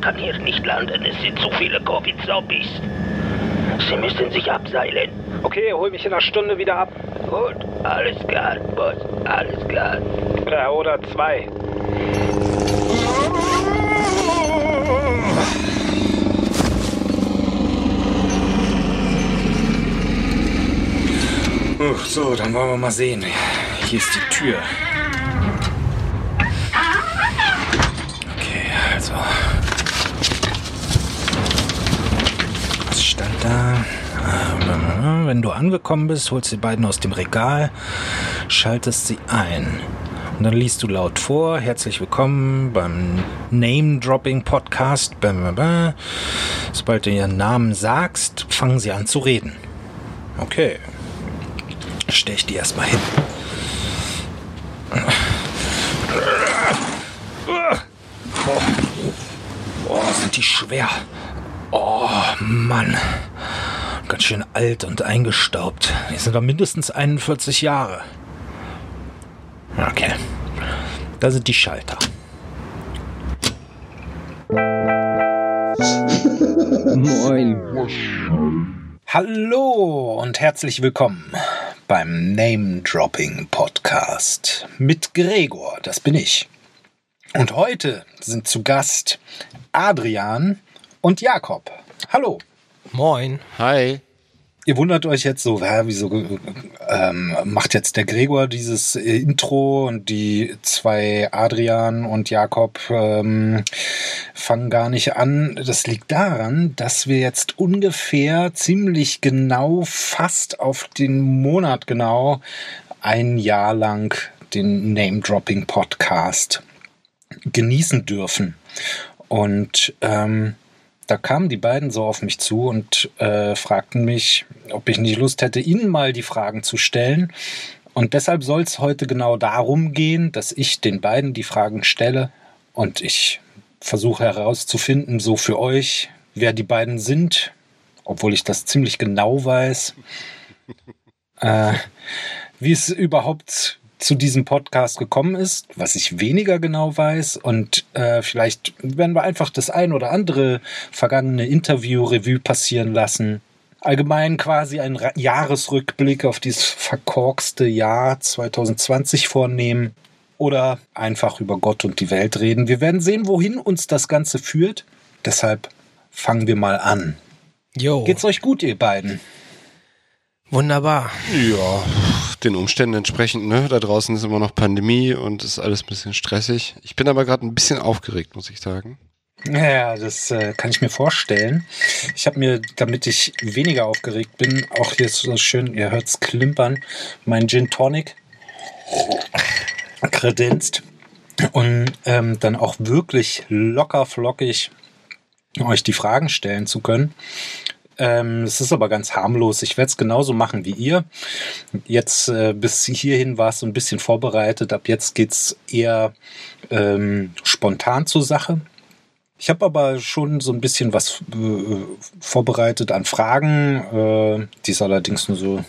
Ich kann hier nicht landen, es sind zu viele Covid-Zombies. Sie müssen sich abseilen. Okay, hol mich in einer Stunde wieder ab. Gut, alles klar, Boss, alles klar. Ja, oder zwei. Uch, so, dann wollen wir mal sehen. Hier ist die Tür. Okay, also. Was stand da? Ah, Wenn du angekommen bist, holst die beiden aus dem Regal, schaltest sie ein. Und dann liest du laut vor, herzlich willkommen beim Name-Dropping-Podcast. Sobald du ihren Namen sagst, fangen sie an zu reden. Okay. Stell ich die erstmal hin. Boah. Boah, sind die schwer. Oh, Mann. Ganz schön alt und eingestaubt. Die sind doch mindestens 41 Jahre. Okay. Da sind die Schalter. Moin. Hallo und herzlich willkommen beim Name Dropping Podcast mit Gregor, das bin ich. Und heute sind zu Gast Adrian und Jakob. Hallo. Moin. Hi. Ihr wundert euch jetzt so, hä, wieso ähm, macht jetzt der Gregor dieses äh, Intro und die zwei Adrian und Jakob ähm, fangen gar nicht an. Das liegt daran, dass wir jetzt ungefähr ziemlich genau, fast auf den Monat genau, ein Jahr lang den Name-Dropping Podcast genießen dürfen. Und ähm, da kamen die beiden so auf mich zu und äh, fragten mich, ob ich nicht Lust hätte, ihnen mal die Fragen zu stellen. Und deshalb soll es heute genau darum gehen, dass ich den beiden die Fragen stelle und ich versuche herauszufinden, so für euch, wer die beiden sind, obwohl ich das ziemlich genau weiß, äh, wie es überhaupt zu diesem Podcast gekommen ist, was ich weniger genau weiß. Und äh, vielleicht werden wir einfach das ein oder andere vergangene Interview-Revue passieren lassen. Allgemein quasi einen Jahresrückblick auf dieses verkorkste Jahr 2020 vornehmen. Oder einfach über Gott und die Welt reden. Wir werden sehen, wohin uns das Ganze führt. Deshalb fangen wir mal an. Jo. Geht's euch gut, ihr beiden? Wunderbar. Ja, den Umständen entsprechend, ne? Da draußen ist immer noch Pandemie und ist alles ein bisschen stressig. Ich bin aber gerade ein bisschen aufgeregt, muss ich sagen. Ja, das äh, kann ich mir vorstellen. Ich habe mir, damit ich weniger aufgeregt bin, auch hier so schön, ihr hört's klimpern, mein Gin Tonic kredenzt und ähm, dann auch wirklich locker flockig euch die Fragen stellen zu können. Ähm, es ist aber ganz harmlos. Ich werde es genauso machen wie ihr. Jetzt äh, bis hierhin war es so ein bisschen vorbereitet. Ab jetzt geht's eher ähm, spontan zur Sache. Ich habe aber schon so ein bisschen was äh, vorbereitet an Fragen. Äh, die ist allerdings nur so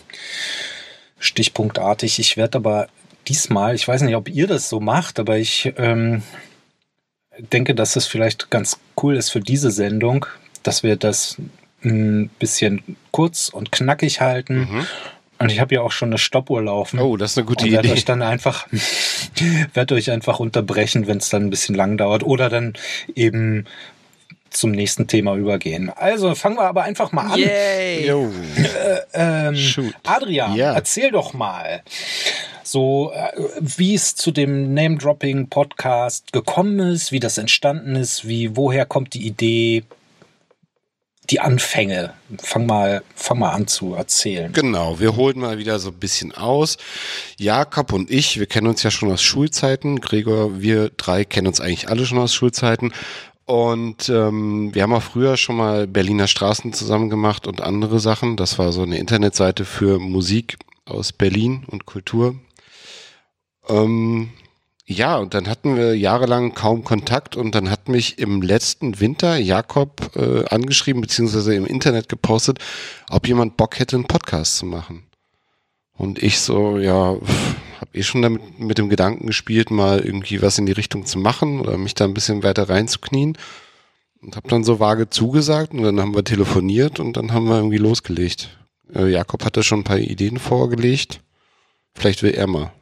stichpunktartig. Ich werde aber diesmal, ich weiß nicht, ob ihr das so macht, aber ich ähm, denke, dass es vielleicht ganz cool ist für diese Sendung, dass wir das ein bisschen kurz und knackig halten. Mhm. Und ich habe ja auch schon eine Stoppuhr laufen. Oh, das ist eine gute und werde Idee. euch dann einfach, werde euch einfach unterbrechen, wenn es dann ein bisschen lang dauert. Oder dann eben zum nächsten Thema übergehen. Also fangen wir aber einfach mal an. Yay. Jo. Ähm, Shoot. Adrian, Ja. erzähl doch mal, so äh, wie es zu dem Name-Dropping-Podcast gekommen ist, wie das entstanden ist, wie woher kommt die Idee, die Anfänge. Fang mal, fang mal an zu erzählen. Genau, wir holen mal wieder so ein bisschen aus. Jakob und ich, wir kennen uns ja schon aus Schulzeiten. Gregor, wir drei kennen uns eigentlich alle schon aus Schulzeiten. Und ähm, wir haben auch früher schon mal Berliner Straßen zusammen gemacht und andere Sachen. Das war so eine Internetseite für Musik aus Berlin und Kultur. Ähm, ja, und dann hatten wir jahrelang kaum Kontakt und dann hat mich im letzten Winter Jakob äh, angeschrieben, beziehungsweise im Internet gepostet, ob jemand Bock hätte, einen Podcast zu machen. Und ich so, ja, habe eh schon damit mit dem Gedanken gespielt, mal irgendwie was in die Richtung zu machen oder mich da ein bisschen weiter reinzuknien. Und habe dann so vage zugesagt und dann haben wir telefoniert und dann haben wir irgendwie losgelegt. Äh, Jakob hatte schon ein paar Ideen vorgelegt. Vielleicht will er mal.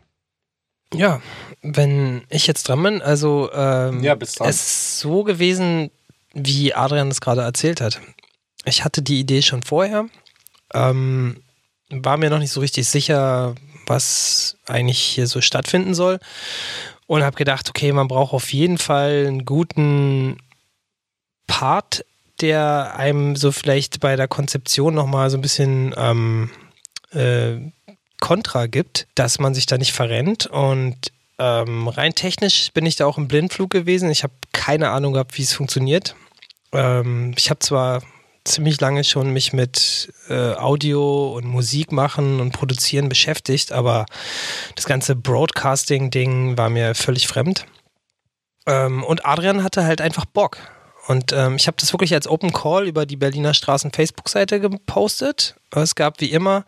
Ja, wenn ich jetzt dran bin, also ähm, Ja, bis dran. es ist so gewesen, wie Adrian es gerade erzählt hat. Ich hatte die Idee schon vorher, ähm, war mir noch nicht so richtig sicher, was eigentlich hier so stattfinden soll und habe gedacht, okay, man braucht auf jeden Fall einen guten Part, der einem so vielleicht bei der Konzeption nochmal so ein bisschen ähm, äh, Kontra gibt, dass man sich da nicht verrennt. Und ähm, rein technisch bin ich da auch im Blindflug gewesen. Ich habe keine Ahnung gehabt, wie es funktioniert. Ähm, ich habe zwar ziemlich lange schon mich mit äh, Audio und Musik machen und produzieren beschäftigt, aber das ganze Broadcasting-Ding war mir völlig fremd. Ähm, und Adrian hatte halt einfach Bock. Und ähm, ich habe das wirklich als Open Call über die Berliner Straßen Facebook-Seite gepostet. Es gab wie immer,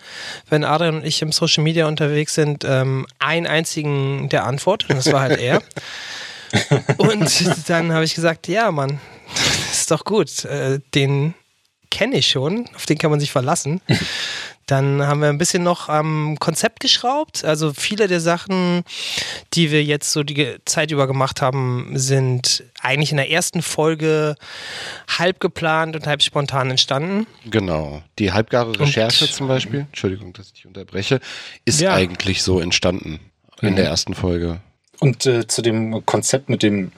wenn Adrian und ich im Social Media unterwegs sind, ähm, einen einzigen, der antwortet. Und das war halt er. und dann habe ich gesagt, ja, Mann, das ist doch gut. Äh, den kenne ich schon, auf den kann man sich verlassen. Dann haben wir ein bisschen noch am Konzept geschraubt. Also viele der Sachen, die wir jetzt so die Zeit über gemacht haben, sind eigentlich in der ersten Folge halb geplant und halb spontan entstanden. Genau. Die halbgare Recherche zum Beispiel, Entschuldigung, dass ich dich unterbreche, ist Ja. eigentlich so entstanden in der ersten Folge. Und äh, zu dem Konzept mit dem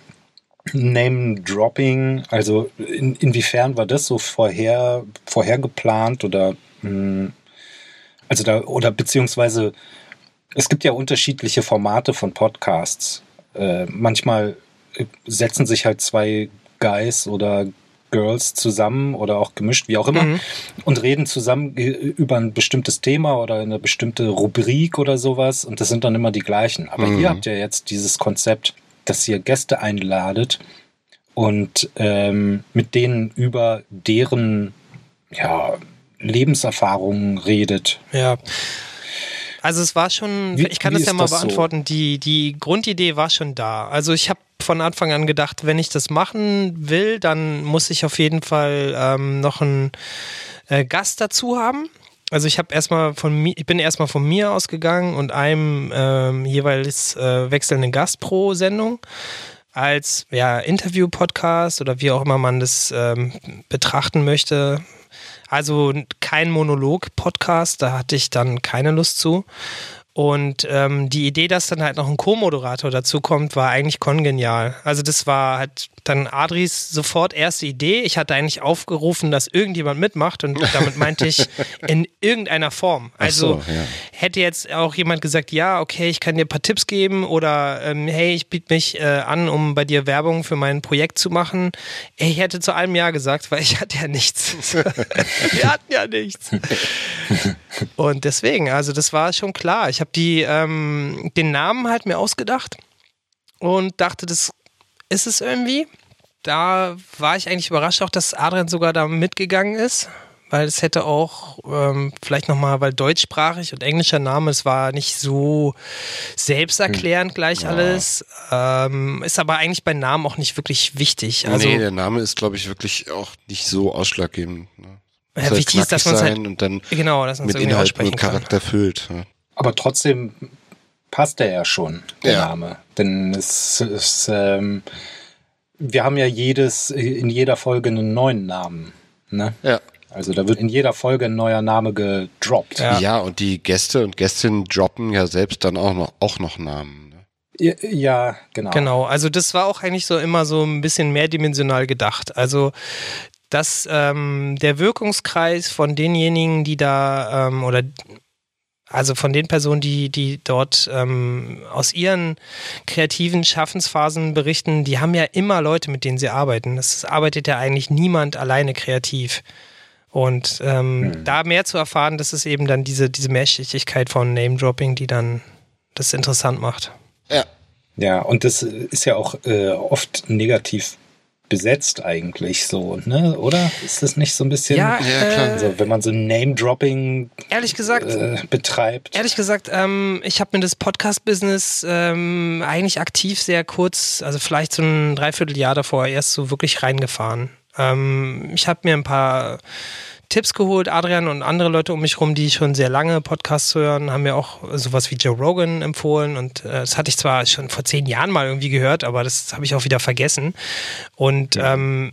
Name-Dropping, also in, inwiefern war das so vorher, vorher geplant oder mh, also da, oder beziehungsweise es gibt ja unterschiedliche Formate von Podcasts. Äh, manchmal setzen sich halt zwei Guys oder Girls zusammen oder auch gemischt, wie auch immer, Mhm. und reden zusammen über ein bestimmtes Thema oder eine bestimmte Rubrik oder sowas und das sind dann immer die gleichen. Aber Mhm. ihr habt ja jetzt dieses Konzept, dass ihr Gäste einladet und ähm, mit denen über deren ja, Lebenserfahrungen redet. Ja. Also es war schon, Wie- ich kann das ja mal das so? beantworten, die, die Grundidee war schon da. Also ich habe von Anfang an gedacht, wenn ich das machen will, dann muss ich auf jeden Fall ähm, noch einen äh, Gast dazu haben. Also ich habe erstmal von mir, ich bin erstmal von mir ausgegangen und einem ähm, jeweils äh, wechselnden Gast pro Sendung als ja, Interview-Podcast oder wie auch immer man das ähm, betrachten möchte. Also kein Monolog-Podcast, da hatte ich dann keine Lust zu. Und ähm, die Idee, dass dann halt noch ein Co-Moderator dazu kommt, war eigentlich kongenial. Also das war halt dann Adris sofort erste Idee. Ich hatte eigentlich aufgerufen, dass irgendjemand mitmacht und damit meinte ich in irgendeiner Form. Also so, ja. hätte jetzt auch jemand gesagt, ja, okay, ich kann dir ein paar Tipps geben oder ähm, hey, ich biete mich äh, an, um bei dir Werbung für mein Projekt zu machen. Ich hätte zu allem Ja gesagt, weil ich hatte ja nichts. Wir hatten ja nichts. Und deswegen, also das war schon klar. Ich habe die ähm, den Namen halt mir ausgedacht und dachte, das ist es irgendwie. Da war ich eigentlich überrascht auch, dass Adrian sogar da mitgegangen ist, weil es hätte auch ähm, vielleicht nochmal, weil deutschsprachig und englischer Name, es war nicht so selbsterklärend gleich alles. Ähm, ist aber eigentlich bei Namen auch nicht wirklich wichtig. Also nee, der Name ist, glaube ich, wirklich auch nicht so ausschlaggebend. Ne? Ja, halt wichtig ist, dass man's halt- sein und dann genau, dass man mit Inhalt und kann. Charakter füllt. Ja. Aber trotzdem passt er ja schon, der Ja. Name. Denn es ist, ähm, wir haben ja jedes, in jeder Folge einen neuen Namen. Ne? Ja. Also da wird in jeder Folge ein neuer Name gedroppt. Ja. Ja. und die Gäste und Gästinnen droppen ja selbst dann auch noch, auch noch Namen. Ne? Ja, ja, genau. Genau, also das war auch eigentlich so immer so ein bisschen mehrdimensional gedacht. Also dass ähm, der Wirkungskreis von denjenigen, die da ähm, oder also von den Personen, die, die dort ähm, aus ihren kreativen Schaffensphasen berichten, die haben ja immer Leute, mit denen sie arbeiten. Es arbeitet ja eigentlich niemand alleine kreativ. Und ähm, da mehr zu erfahren, das ist eben dann diese, diese Mehrschichtigkeit von Name-Dropping, die dann das interessant macht. Ja. Ja, und das ist ja auch äh, oft negativ besetzt eigentlich so, ne? Oder? Ist das nicht so ein bisschen, Ja, Ja, klar. äh, also wenn man so Name-Dropping ehrlich gesagt, äh, betreibt? Ehrlich gesagt, ähm, ich habe mir das Podcast-Business ähm, eigentlich aktiv sehr kurz, also vielleicht so ein Dreivierteljahr davor erst so wirklich reingefahren. Ähm, ich habe mir ein paar Tipps geholt, Adrian und andere Leute um mich rum, die schon sehr lange Podcasts hören, haben mir auch sowas wie Joe Rogan empfohlen und äh, das hatte ich zwar schon vor zehn Jahren mal irgendwie gehört, aber das habe ich auch wieder vergessen. Und ähm,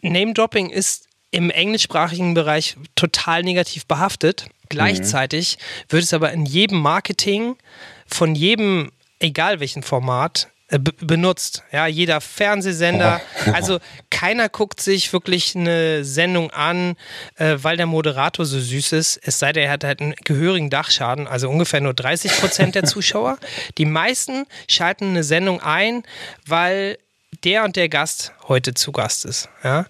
Name-Dropping ist im englischsprachigen Bereich total negativ behaftet. Gleichzeitig wird es aber in jedem Marketing von jedem, egal welchen Format, benutzt. Ja, jeder Fernsehsender. Also keiner guckt sich wirklich eine Sendung an, äh, weil der Moderator so süß ist. Es sei denn, er hat halt einen gehörigen Dachschaden, also ungefähr nur 30 Prozent der Zuschauer. Die meisten schalten eine Sendung ein, weil der und der Gast heute zu Gast ist. Ja?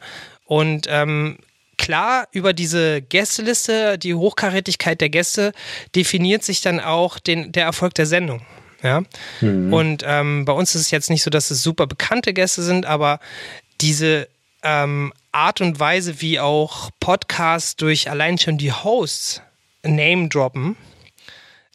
Und ähm, klar, über diese Gästeliste, die Hochkarätigkeit der Gäste, definiert sich dann auch den, der Erfolg der Sendung. Ja? Und ähm, bei uns ist es jetzt nicht so, dass es super bekannte Gäste sind, aber diese ähm, Art und Weise, wie auch Podcasts durch allein schon die Hosts Name droppen,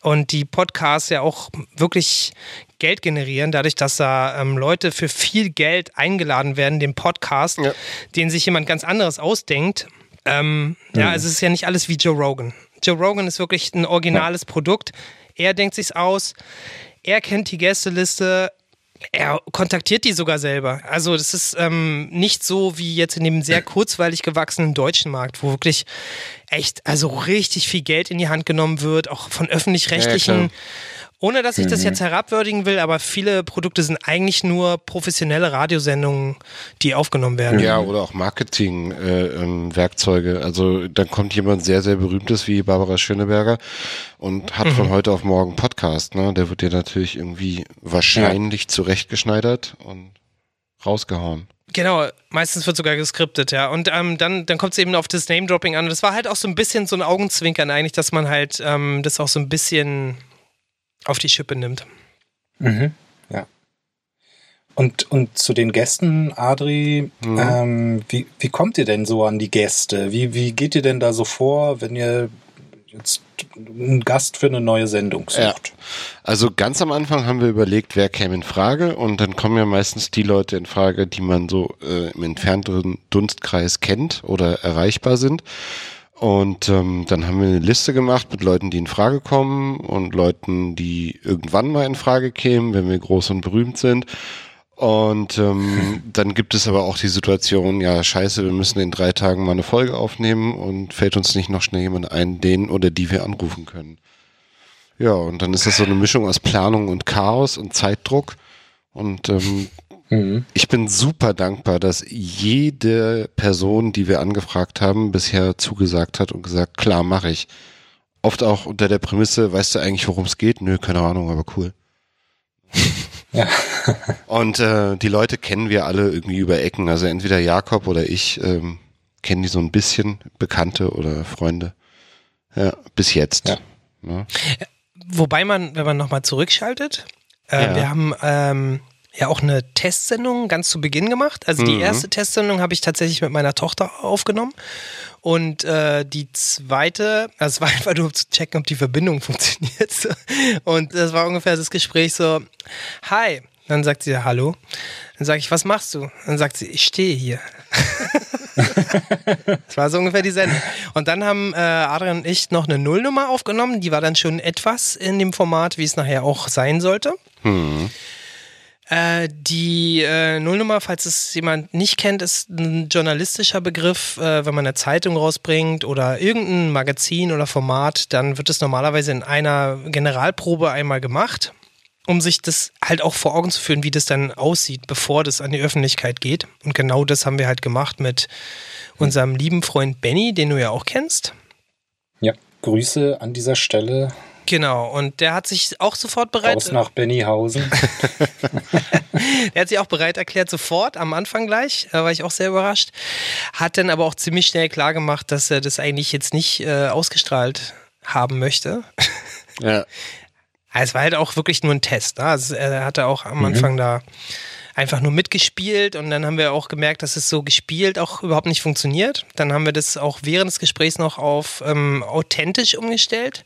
und die Podcasts ja auch wirklich Geld generieren, dadurch, dass da ähm, Leute für viel Geld eingeladen werden, den Podcast, Ja. den sich jemand ganz anderes ausdenkt. Ähm, Ja, also es ist ja nicht alles wie Joe Rogan. Joe Rogan ist wirklich ein originales Produkt. Er denkt sich's aus. Er kennt die Gästeliste. Er kontaktiert die sogar selber. Also das ist ähm, nicht so wie jetzt in dem sehr kurzweilig gewachsenen deutschen Markt, wo wirklich echt, also richtig viel Geld in die Hand genommen wird, auch von Ja, öffentlich-rechtlichen. klar. Ohne dass ich das jetzt herabwürdigen will, aber viele Produkte sind eigentlich nur professionelle Radiosendungen, die aufgenommen werden. Ja, oder auch Marketing-Werkzeuge. Äh, ähm, also dann kommt jemand sehr, sehr berühmtes wie Barbara Schöneberger und hat von heute auf morgen Podcast. Ne? Der wird dir natürlich irgendwie wahrscheinlich zurechtgeschneidert und rausgehauen. Genau, meistens wird sogar geskriptet, ja. Und ähm, dann, dann kommt es eben auf das Name-Dropping an. Das war halt auch so ein bisschen so ein Augenzwinkern eigentlich, dass man halt ähm, das auch so ein bisschen auf die Schippe nimmt. Mhm. Ja. Und, und zu den Gästen, Adri, ähm, wie, wie kommt ihr denn so an die Gäste? Wie, wie geht ihr denn da so vor, wenn ihr jetzt einen Gast für eine neue Sendung Ja. sucht? Also ganz am Anfang haben wir überlegt, wer käme in Frage und dann kommen ja meistens die Leute in Frage, die man so äh, im entfernteren Dunstkreis kennt oder erreichbar sind. Und ähm, dann haben wir eine Liste gemacht mit Leuten, die in Frage kommen und Leuten, die irgendwann mal in Frage kämen, wenn wir groß und berühmt sind. Und ähm, dann gibt es aber auch die Situation, ja, scheiße, wir müssen in drei Tagen mal eine Folge aufnehmen und fällt uns nicht noch schnell jemand ein, den oder die wir anrufen können. Ja, und dann ist das so eine Mischung aus Planung und Chaos und Zeitdruck. Und ähm, Mhm. ich bin super dankbar, dass jede Person, die wir angefragt haben, bisher zugesagt hat und gesagt, klar, mache ich. Oft auch unter der Prämisse, weißt du eigentlich, worum es geht? Nö, keine Ahnung, aber cool. Ja. Und äh, die Leute kennen wir alle irgendwie über Ecken. Also entweder Jakob oder ich ähm, kennen die so ein bisschen, Bekannte oder Freunde. Ja, bis jetzt. Ja. Ne? Wobei man, wenn man nochmal zurückschaltet, äh, Ja. wir haben ähm, ja auch eine Testsendung ganz zu Beginn gemacht. Also die Mhm. erste Testsendung habe ich tatsächlich mit meiner Tochter aufgenommen. Und äh, die zweite, also es war einfach nur um zu checken, ob die Verbindung funktioniert. Und das war ungefähr das Gespräch so, hi. Dann sagt sie, hallo. Dann sage ich, was machst du? Dann sagt sie, ich stehe hier. Das war so ungefähr die Sendung. Und dann haben äh, Adrian und ich noch eine Nullnummer aufgenommen. Die war dann schon etwas in dem Format, wie es nachher auch sein sollte. Äh, die äh, Nullnummer, falls es jemand nicht kennt, ist ein journalistischer Begriff. Äh, wenn man eine Zeitung rausbringt oder irgendein Magazin oder Format, dann wird es normalerweise in einer Generalprobe einmal gemacht, um sich das halt auch vor Augen zu führen, wie das dann aussieht, bevor das an die Öffentlichkeit geht. Und genau das haben wir halt gemacht mit unserem lieben Freund Benny, den du ja auch kennst. Ja, Grüße an dieser Stelle Genau, und der hat sich auch sofort bereit. raus nach Bennyhausen. Er hat sich auch bereit erklärt, sofort am Anfang gleich, da war ich auch sehr überrascht. Hat dann aber auch ziemlich schnell klar gemacht, dass er das eigentlich jetzt nicht äh, ausgestrahlt haben möchte. Ja. Es war halt auch wirklich nur ein Test. Ne? Also er hatte auch am Anfang da einfach nur mitgespielt und dann haben wir auch gemerkt, dass es so gespielt auch überhaupt nicht funktioniert. Dann haben wir das auch während des Gesprächs noch auf ähm, authentisch umgestellt.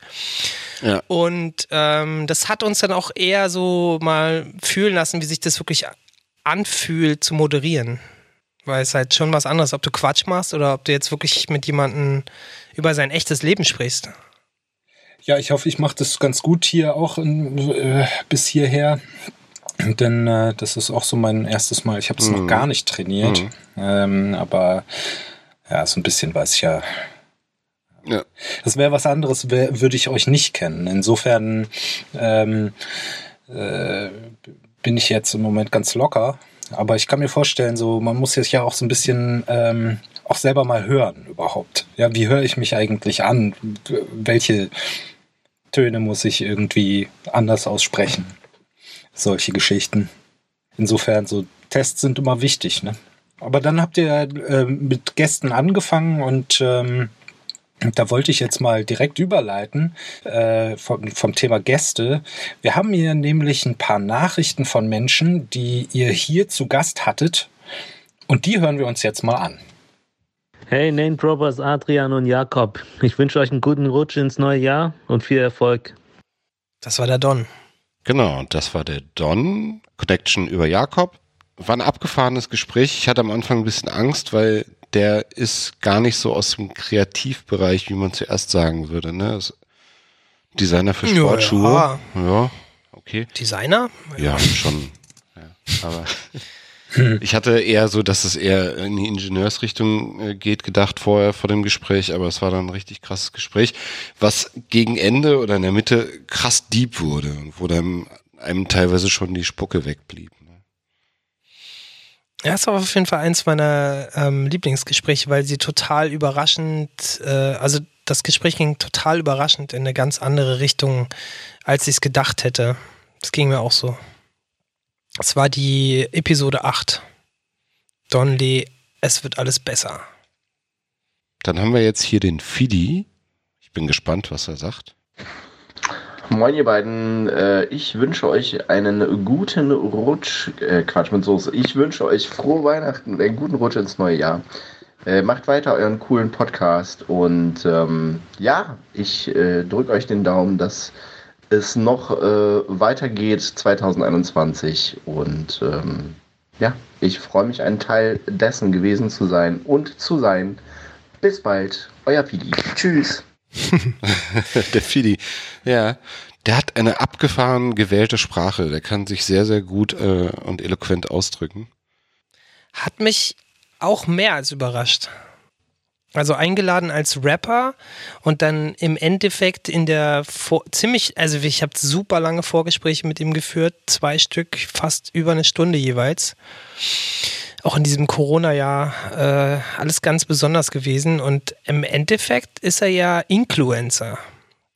Ja. Und ähm, das hat uns dann auch eher so mal fühlen lassen, wie sich das wirklich anfühlt zu moderieren. Weil es halt schon was anderes, ob du Quatsch machst oder ob du jetzt wirklich mit jemandem über sein echtes Leben sprichst. Ja, ich hoffe, ich mache das ganz gut hier auch in, äh, bis hierher. Denn äh, das ist auch so mein erstes Mal. Ich habe es mhm. noch gar nicht trainiert. Mhm. Ähm, aber ja, so ein bisschen weiß ich ja. Ja. Das wäre was anderes, würde ich euch nicht kennen. Insofern ähm, äh, bin ich jetzt im Moment ganz locker. Aber ich kann mir vorstellen, so man muss jetzt ja auch so ein bisschen ähm, auch selber mal hören überhaupt. Ja, wie höre ich mich eigentlich an? Welche Töne muss ich irgendwie anders aussprechen? Solche Geschichten. Insofern so Tests sind immer wichtig, ne? Aber dann habt ihr äh, mit Gästen angefangen und ähm, da wollte ich jetzt mal direkt überleiten äh, vom, vom Thema Gäste. Wir haben hier nämlich ein paar Nachrichten von Menschen, die ihr hier zu Gast hattet. Und die hören wir uns jetzt mal an. Hey, Name Droppers Adrian und Jakob. Ich wünsche euch einen guten Rutsch ins neue Jahr und viel Erfolg. Das war der Don. Genau, das war der Don. Connection über Jakob. War ein abgefahrenes Gespräch. Ich hatte am Anfang ein bisschen Angst, weil der ist gar nicht so aus dem Kreativbereich, wie man zuerst sagen würde. Ne? Designer für Sportschuhe. Ja, ja. okay. Designer? Ja, ja schon. Ja, aber ich hatte eher so, dass es eher in die Ingenieursrichtung äh, geht, gedacht vorher vor dem Gespräch, aber es war dann ein richtig krasses Gespräch, was gegen Ende oder in der Mitte krass deep wurde wo dann einem teilweise schon die Spucke wegblieb. Ja, es war auf jeden Fall eins meiner ähm, Lieblingsgespräche, weil sie total überraschend, äh, also das Gespräch ging total überraschend in eine ganz andere Richtung, als ich es gedacht hätte. Das ging mir auch so. Es war die Episode 8. Don Lee, es wird alles besser. Dann haben wir jetzt hier den Fidi. Ich bin gespannt, was er sagt. Moin ihr beiden, äh, ich wünsche euch einen guten Rutsch, äh, Quatsch mit Soße, ich wünsche euch frohe Weihnachten, einen guten Rutsch ins neue Jahr. Äh, macht weiter euren coolen Podcast und ähm, ja, ich äh, drücke euch den Daumen, dass es noch äh, weitergeht 2021 und ähm, ja, ich freue mich, ein Teil dessen gewesen zu sein und zu sein. Bis bald, euer Pidi. Tschüss. der Fidi. Ja, der hat eine abgefahren gewählte Sprache. Der kann sich sehr, sehr gut äh, und eloquent ausdrücken. Hat mich auch mehr als überrascht. Also eingeladen als Rapper und dann im Endeffekt in der Vor ziemlich, also ich habe super lange Vorgespräche mit ihm geführt, zwei Stück, fast über eine Stunde jeweils auch in diesem Corona-Jahr äh, alles ganz besonders gewesen. Und im Endeffekt ist er ja Influencer.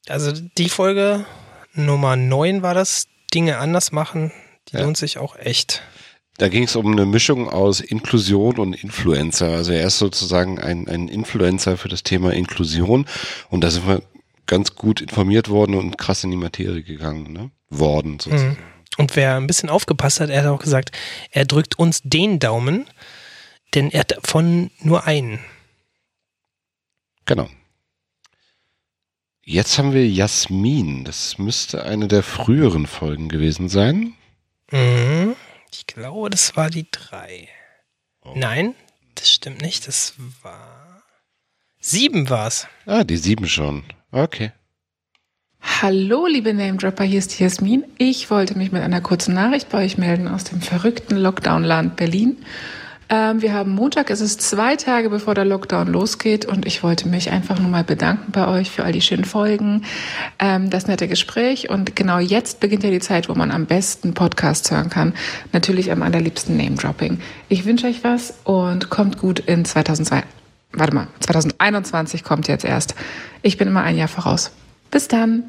Also die Folge Nummer 9 war das, Dinge anders machen, die ja. lohnt sich auch echt. Da ging es um eine Mischung aus Inklusion und Influencer. Also er ist sozusagen ein, ein Influencer für das Thema Inklusion. Und da sind wir ganz gut informiert worden und krass in die Materie gegangen, ne? Worden sozusagen. Mhm. Und wer ein bisschen aufgepasst hat, er hat auch gesagt, er drückt uns den Daumen, denn er hat davon nur einen. Genau. Jetzt haben wir Jasmin. Das müsste eine der früheren Folgen gewesen sein. Mhm. Ich glaube, das war die drei. Oh. Nein, das stimmt nicht. Das war. Sieben war es. Ah, die sieben schon. Okay. Hallo, liebe Name-Dropper, hier ist Jasmin. Ich wollte mich mit einer kurzen Nachricht bei euch melden aus dem verrückten Lockdown-Land Berlin. Ähm, wir haben Montag, es ist zwei Tage bevor der Lockdown losgeht und ich wollte mich einfach nur mal bedanken bei euch für all die schönen Folgen, ähm, das nette Gespräch und genau jetzt beginnt ja die Zeit, wo man am besten Podcasts hören kann. Natürlich am allerliebsten Name-Dropping. Ich wünsche euch was und kommt gut in 2002. Warte mal, 2021 kommt jetzt erst. Ich bin immer ein Jahr voraus. Bis dann.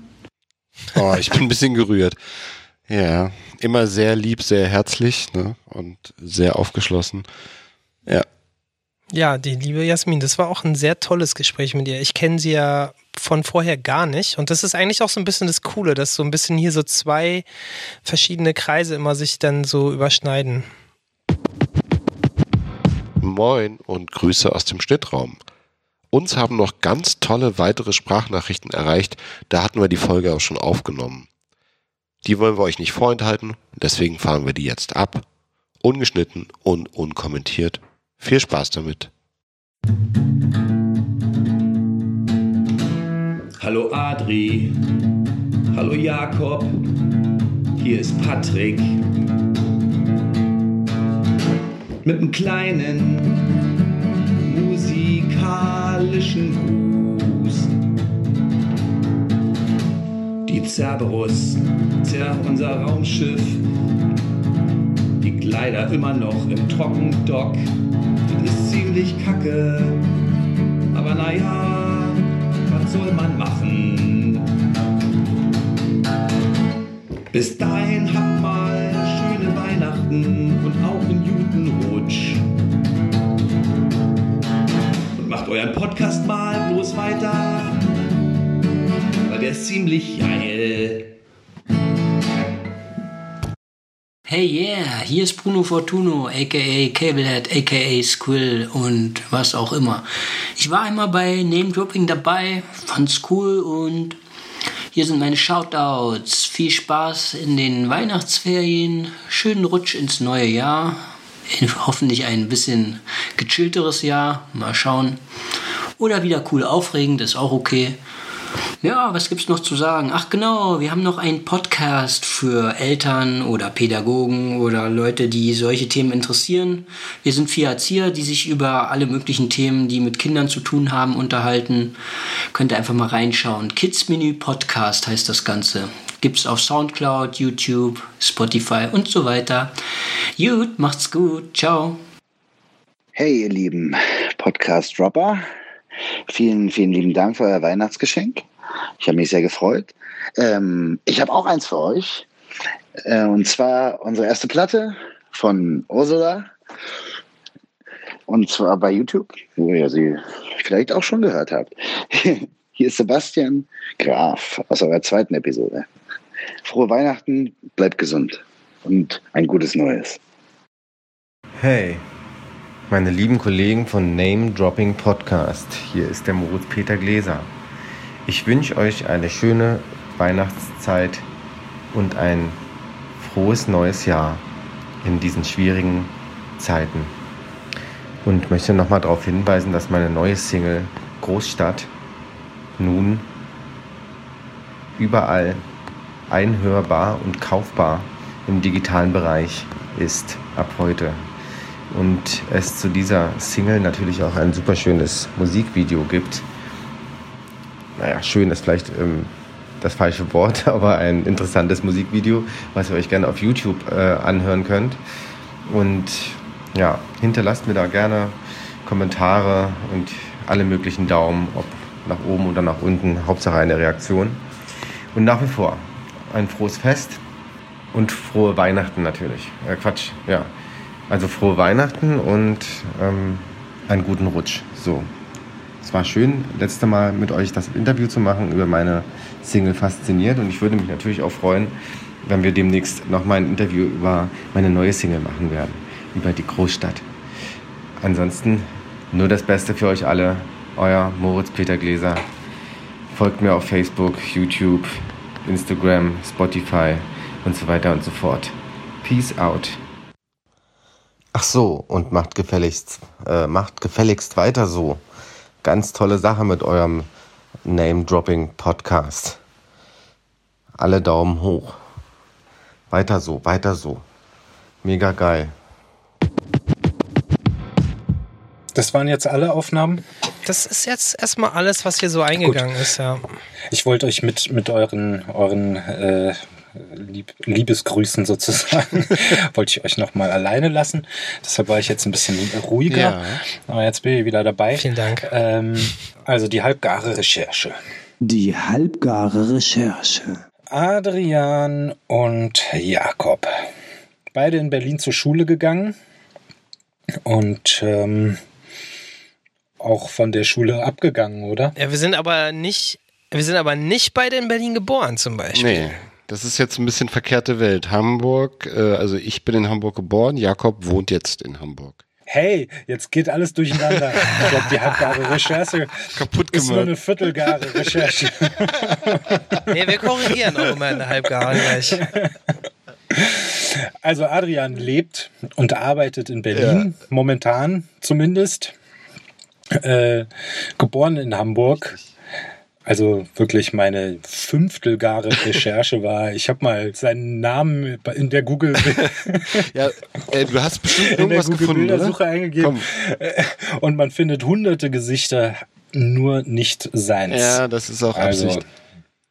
Oh, ich bin ein bisschen gerührt. Ja, immer sehr lieb, sehr herzlich ne? und sehr aufgeschlossen. Ja. Ja, die liebe Jasmin, das war auch ein sehr tolles Gespräch mit ihr. Ich kenne sie ja von vorher gar nicht. Und das ist eigentlich auch so ein bisschen das Coole, dass so ein bisschen hier so zwei verschiedene Kreise immer sich dann so überschneiden. Moin und Grüße aus dem Schnittraum. Uns haben noch ganz tolle weitere Sprachnachrichten erreicht, da hatten wir die Folge auch schon aufgenommen. Die wollen wir euch nicht vorenthalten, deswegen fahren wir die jetzt ab. Ungeschnitten und unkommentiert Viel Spaß damit. Hallo Adri. Hallo Jakob. Hier ist Patrick. Mit einem kleinen musikalischen Gruß. Cerberus, tja, unser Raumschiff, liegt leider immer noch im Trockendock. Das ist ziemlich kacke, aber naja, was soll man machen? Bis dahin habt mal schöne Weihnachten und auch einen guten Rutsch. Und macht euren Podcast mal bloß weiter, der ist ziemlich geil. Hey yeah, hier ist Bruno Fortuno, aka Cablehead, aka Squill und was auch immer. Ich war einmal bei Name Dropping dabei, fand's cool und hier sind meine Shoutouts. Viel Spaß in den Weihnachtsferien, schönen Rutsch ins neue Jahr. Hoffentlich ein bisschen gechillteres Jahr, mal schauen. Oder wieder cool aufregend, ist auch okay. Ja, was gibt's noch zu sagen? Ach genau, wir haben noch einen Podcast für Eltern oder Pädagogen oder Leute, die solche Themen interessieren. Wir sind vier Erzieher, die sich über alle möglichen Themen, die mit Kindern zu tun haben, unterhalten. Könnt ihr einfach mal reinschauen. Kids Menü Podcast heißt das Ganze. Gibt's auf Soundcloud, YouTube, Spotify und so weiter. Gut, macht's gut. Ciao. Hey, ihr lieben Podcast-Dropper. Vielen, vielen lieben Dank für euer Weihnachtsgeschenk. Ich habe mich sehr gefreut. Ähm, ich habe auch eins für euch. Äh, und zwar unsere erste Platte von Ursula. Und zwar bei YouTube, wo ihr sie vielleicht auch schon gehört habt. Hier ist Sebastian Graf aus eurer zweiten Episode. Frohe Weihnachten, bleibt gesund und ein gutes Neues. Hey, meine lieben Kollegen von Name Dropping Podcast. Hier ist der Moritz Peter Gläser. Ich wünsche euch eine schöne Weihnachtszeit und ein frohes neues Jahr in diesen schwierigen Zeiten. Und möchte nochmal darauf hinweisen, dass meine neue Single Großstadt nun überall einhörbar und kaufbar im digitalen Bereich ist ab heute und es zu dieser Single natürlich auch ein super schönes Musikvideo gibt. Naja, schön ist vielleicht ähm, das falsche Wort, aber ein interessantes Musikvideo, was ihr euch gerne auf YouTube äh, anhören könnt. Und ja, hinterlasst mir da gerne Kommentare und alle möglichen Daumen, ob nach oben oder nach unten, Hauptsache eine Reaktion. Und nach wie vor ein frohes Fest und frohe Weihnachten natürlich. Äh, Quatsch, ja. Also frohe Weihnachten und ähm, einen guten Rutsch. So. Es war schön, letzte Mal mit euch das Interview zu machen über meine Single Fasziniert. Und ich würde mich natürlich auch freuen, wenn wir demnächst nochmal ein Interview über meine neue Single machen werden. Über die Großstadt. Ansonsten nur das Beste für euch alle. Euer Moritz Peter Gläser. Folgt mir auf Facebook, YouTube, Instagram, Spotify und so weiter und so fort. Peace out. Ach so, und macht gefälligst, äh, macht gefälligst weiter so. Ganz tolle Sache mit eurem Name-Dropping-Podcast. Alle Daumen hoch. Weiter so, weiter so. Mega geil. Das waren jetzt alle Aufnahmen? Das ist jetzt erstmal alles, was hier so eingegangen Gut. ist, ja. Ich wollte euch mit, mit euren, euren äh, Lieb Liebesgrüßen sozusagen, wollte ich euch nochmal alleine lassen. Deshalb war ich jetzt ein bisschen ruhiger. Ja. Aber jetzt bin ich wieder dabei. Vielen Dank. Ähm, also die halbgare Recherche. Die halbgare Recherche. Adrian und Jakob. Beide in Berlin zur Schule gegangen und ähm, auch von der Schule abgegangen, oder? Ja, wir sind aber nicht, wir sind aber nicht beide in Berlin geboren zum Beispiel. Nee, das ist jetzt ein bisschen verkehrte Welt. Hamburg, äh, also ich bin in Hamburg geboren, Jakob wohnt jetzt in Hamburg. Hey, jetzt geht alles durcheinander. Ich glaube, die halbgare Recherche Kaputt ist nur gemacht. eine viertelgare Recherche. Nee, wir korrigieren auch immer eine halbgare gleich. Also Adrian lebt und arbeitet in Berlin, momentan zumindest. Äh, geboren in Hamburg. Also wirklich meine fünftelgare Recherche war, ich habe mal seinen Namen in der Google Ja, äh, du hast bestimmt in der irgendwas Google gefunden, oder? Bildersuche eingegeben Äh, und man findet hunderte Gesichter, nur nicht seins. Ja, das ist auch Also, Absicht.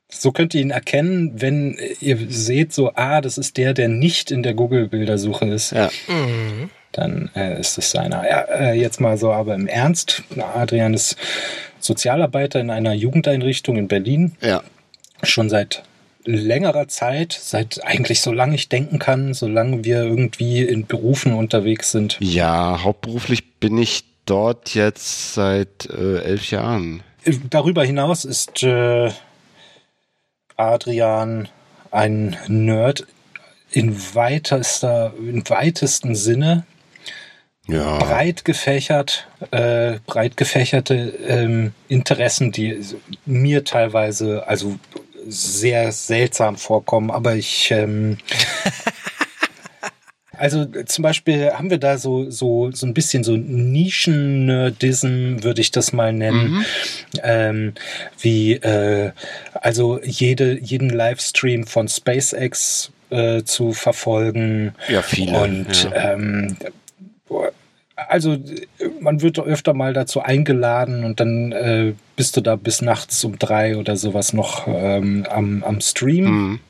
So könnt ihr ihn erkennen, wenn ihr seht, so, ah, das ist der, der nicht in der Google-Bildersuche ist. Ja. Mhm. Dann äh, ist es seiner. Ja, äh, jetzt mal so, aber im Ernst. Adrian ist Sozialarbeiter in einer Jugendeinrichtung in Berlin. Ja. Schon seit längerer Zeit, seit eigentlich so lange ich denken kann, solange wir irgendwie in Berufen unterwegs sind. Ja, hauptberuflich bin ich dort jetzt seit äh, elf Jahren. Darüber hinaus ist äh, Adrian ein Nerd in weitester, im weitesten Sinne. Ja. Breit gefächert, äh, breit gefächerte ähm, Interessen, die mir teilweise also sehr seltsam vorkommen, aber ich ähm, also zum Beispiel haben wir da so, so, so ein bisschen so Nischen-Nerdism, würde ich das mal nennen. Ähm, wie, äh, also jede, jeden Livestream von SpaceX äh, zu verfolgen. Ja, viele, Und ja. ähm, also man wird öfter mal dazu eingeladen und dann äh, bist du da bis nachts um drei oder sowas noch ähm, am, am Stream. Mhm.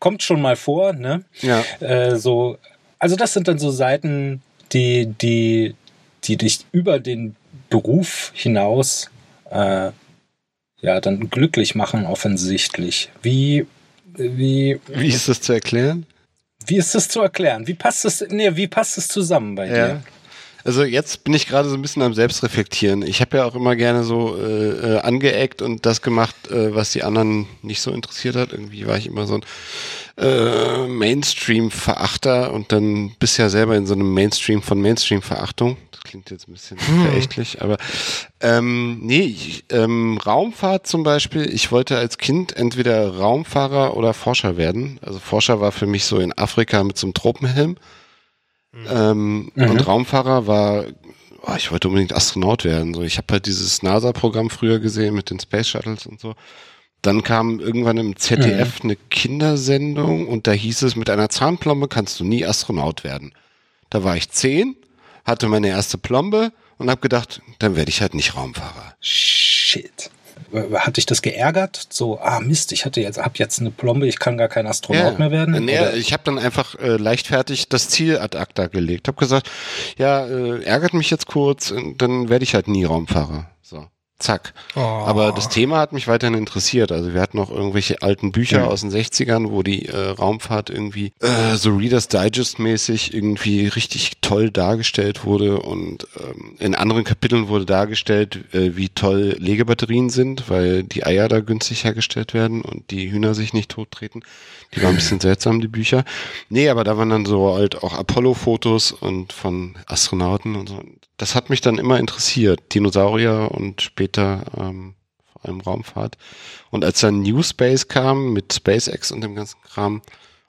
Kommt schon mal vor, ne? Ja. Äh, so, also das sind dann so Seiten, die, die, die dich über den Beruf hinaus äh, ja dann glücklich machen, offensichtlich. Wie, wie, Wie ist das zu erklären? Wie ist das zu erklären? Wie passt es, nee, wie passt es zusammen bei dir? Also jetzt bin ich gerade so ein bisschen am Selbstreflektieren. Ich habe ja auch immer gerne so äh, äh, angeeckt und das gemacht, äh, was die anderen nicht so interessiert hat. Irgendwie war ich immer so ein äh, Mainstream-Verachter und dann bist ja selber in so einem Mainstream von Mainstream-Verachtung. Das klingt jetzt ein bisschen Hm. verächtlich, aber ähm, nee, ich, ähm, Raumfahrt zum Beispiel. Ich wollte als Kind entweder Raumfahrer oder Forscher werden. Also Forscher war für mich so in Afrika mit so einem Tropenhelm. Ähm, Mhm. Und Raumfahrer war, oh, ich wollte unbedingt Astronaut werden. So, ich habe halt dieses NASA-Programm früher gesehen mit den Space Shuttles und so. Dann kam irgendwann im ZDF eine Kindersendung und da hieß es, mit einer Zahnplombe kannst du nie Astronaut werden. Da war ich zehn, hatte meine erste Plombe und habe gedacht, dann werde ich halt nicht Raumfahrer. Shit. Hat dich das geärgert? So, ah Mist, ich hatte jetzt, hab jetzt eine Plombe, ich kann gar kein Astronaut mehr werden? Nee, Oder- ich habe dann einfach äh, leichtfertig das Ziel ad acta gelegt. Habe gesagt, ja, äh, ärgert mich jetzt kurz, dann werde ich halt nie Raumfahrer. So, zack. Oh. Aber das Thema hat mich weiterhin interessiert. Also wir hatten noch irgendwelche alten Bücher Mhm. aus den 60ern, wo die äh, Raumfahrt irgendwie äh, so Reader's Digest mäßig irgendwie richtig toll dargestellt wurde und ähm, in anderen Kapiteln wurde dargestellt, äh, wie toll Legebatterien sind, weil die Eier da günstig hergestellt werden und die Hühner sich nicht tottreten. Die waren ein bisschen seltsam, die Bücher. Nee, aber da waren dann so halt auch Apollo-Fotos und von Astronauten und so. Das hat mich dann immer interessiert. Dinosaurier und später ähm, vor allem Raumfahrt. Und als dann New Space kam mit SpaceX und dem ganzen Kram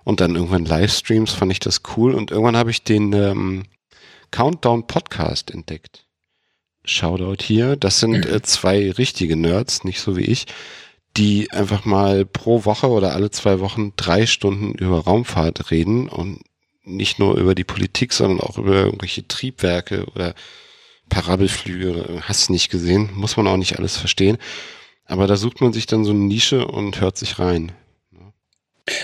und dann irgendwann Livestreams, fand ich das cool. Und irgendwann habe ich den ähm, Countdown Podcast entdeckt. Shoutout hier. Das sind äh, zwei richtige Nerds, nicht so wie ich, die einfach mal pro Woche oder alle zwei Wochen drei Stunden über Raumfahrt reden und nicht nur über die Politik, sondern auch über irgendwelche Triebwerke oder Parabelflüge. Hast nicht gesehen? Muss man auch nicht alles verstehen. Aber da sucht man sich dann so eine Nische und hört sich rein.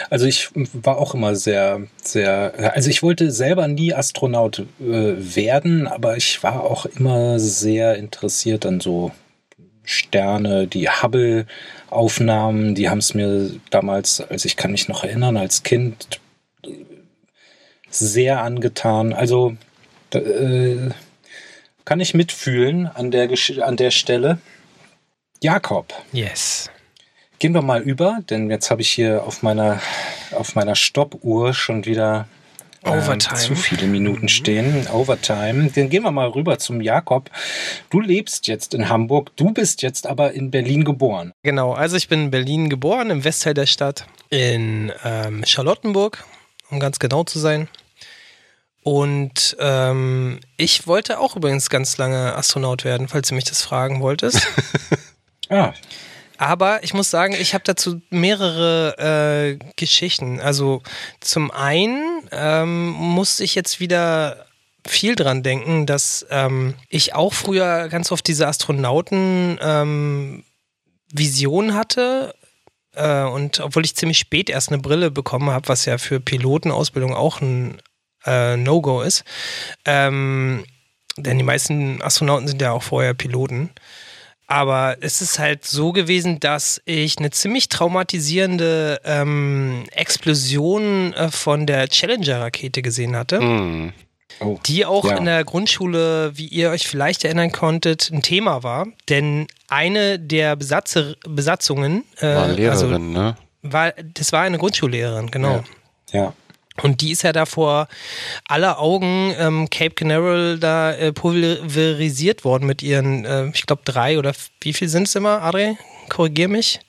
Also ich war auch immer sehr, sehr, also ich wollte selber nie Astronaut äh, werden, aber ich war auch immer sehr interessiert an so Sterne, die Hubble-Aufnahmen, die haben es mir damals, also ich kann mich noch erinnern, als Kind sehr angetan. Also äh, kann ich mitfühlen an der, Gesch an der Stelle. Jakob. Yes. Gehen wir mal über, denn jetzt habe ich hier auf meiner, auf meiner Stoppuhr schon wieder ähm, Overtime. zu viele Minuten stehen. Overtime. Dann gehen wir mal rüber zum Jakob. Du lebst jetzt in Hamburg, du bist jetzt aber in Berlin geboren. Genau, also ich bin in Berlin geboren, im Westteil der Stadt, in ähm, Charlottenburg. um ganz genau zu sein. Und ähm, ich wollte auch übrigens ganz lange Astronaut werden, falls du mich das fragen wolltest. Ah, Aber ich muss sagen, ich habe dazu mehrere äh, Geschichten. Also zum einen ähm, musste ich jetzt wieder viel dran denken, dass ähm, ich auch früher ganz oft diese Astronauten ähm, Vision hatte. Äh, und obwohl ich ziemlich spät erst eine Brille bekommen habe, was ja für Pilotenausbildung auch ein äh, No-Go ist. Ähm, denn die meisten Astronauten sind ja auch vorher Piloten. Aber es ist halt so gewesen, dass ich eine ziemlich traumatisierende ähm, Explosion äh, von der Challenger-Rakete gesehen hatte. Hm. oh. Die auch Ja. in der Grundschule, wie ihr euch vielleicht erinnern konntet, ein Thema war. Denn eine der Besatzer, Besatzungen, äh, War Lehrerin, also ne? war, das war eine Grundschullehrerin, genau. Ja. Und die ist ja da vor aller Augen ähm, Cape Canaveral da äh, pulverisiert worden mit ihren, äh, ich glaube, drei oder wie viel sind es immer, Adri? Korrigier mich.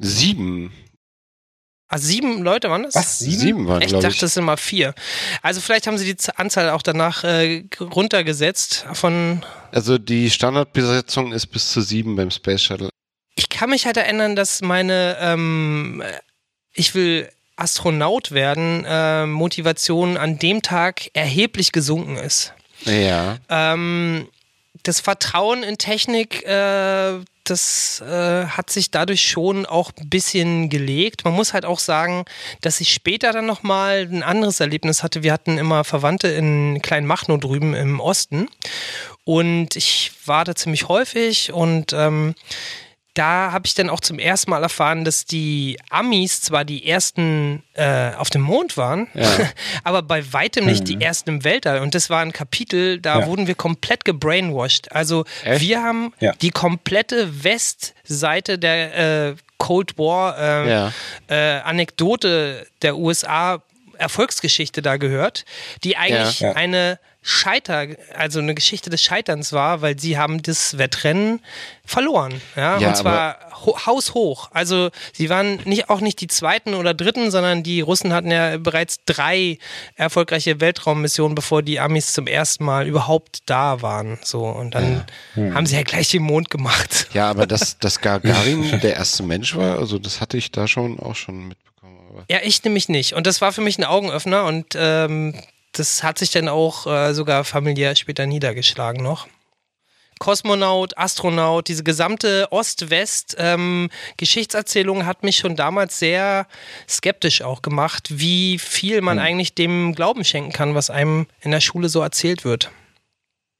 Sieben. Ah, sieben Leute waren das? Was? Sieben? Sieben waren, Ich dachte, ich. es sind mal vier. Also vielleicht haben sie die Anzahl auch danach äh, runtergesetzt von Also die Standardbesetzung ist bis zu sieben beim Space Shuttle. ich kann mich halt erinnern, dass meine ähm, ich will Astronaut werden, äh, Motivation an dem Tag erheblich gesunken ist. Ja. Ähm, das Vertrauen in Technik, äh, das äh, hat sich dadurch schon auch ein bisschen gelegt. Man muss halt auch sagen, dass ich später dann nochmal ein anderes Erlebnis hatte. Wir hatten immer Verwandte in Kleinmachnow drüben im Osten und ich war da ziemlich häufig und ähm, da habe ich dann auch zum ersten Mal erfahren, dass die Amis zwar die ersten äh, auf dem Mond waren, Ja. aber bei weitem nicht die ersten im Weltall. Und das war ein Kapitel, da Ja. wurden wir komplett gebrainwashed. Also Echt? wir haben Ja. die komplette Westseite der äh, Cold War äh, äh, Anekdote der USA Erfolgsgeschichte da gehört, die eigentlich Ja. Ja. eine Scheiter, also eine Geschichte des Scheiterns war, weil sie haben das Wettrennen verloren. Ja, Ja, und zwar ho haushoch. Also sie waren nicht auch nicht die zweiten oder dritten, sondern die Russen hatten ja bereits drei erfolgreiche Weltraummissionen, bevor die Amis zum ersten Mal überhaupt da waren. So und dann haben sie ja gleich den Mond gemacht. Ja, aber dass, dass Gagarin der erste Mensch war, also das hatte ich da schon auch schon mitbekommen. Ja, ich nämlich nicht. Und das war für mich ein Augenöffner und ähm, das hat sich dann auch äh, sogar familiär später niedergeschlagen noch. Kosmonaut, Astronaut, diese gesamte Ost-West-Geschichtserzählung hat mich schon damals sehr skeptisch auch gemacht, wie viel man eigentlich dem Glauben schenken kann, was einem in der Schule so erzählt wird.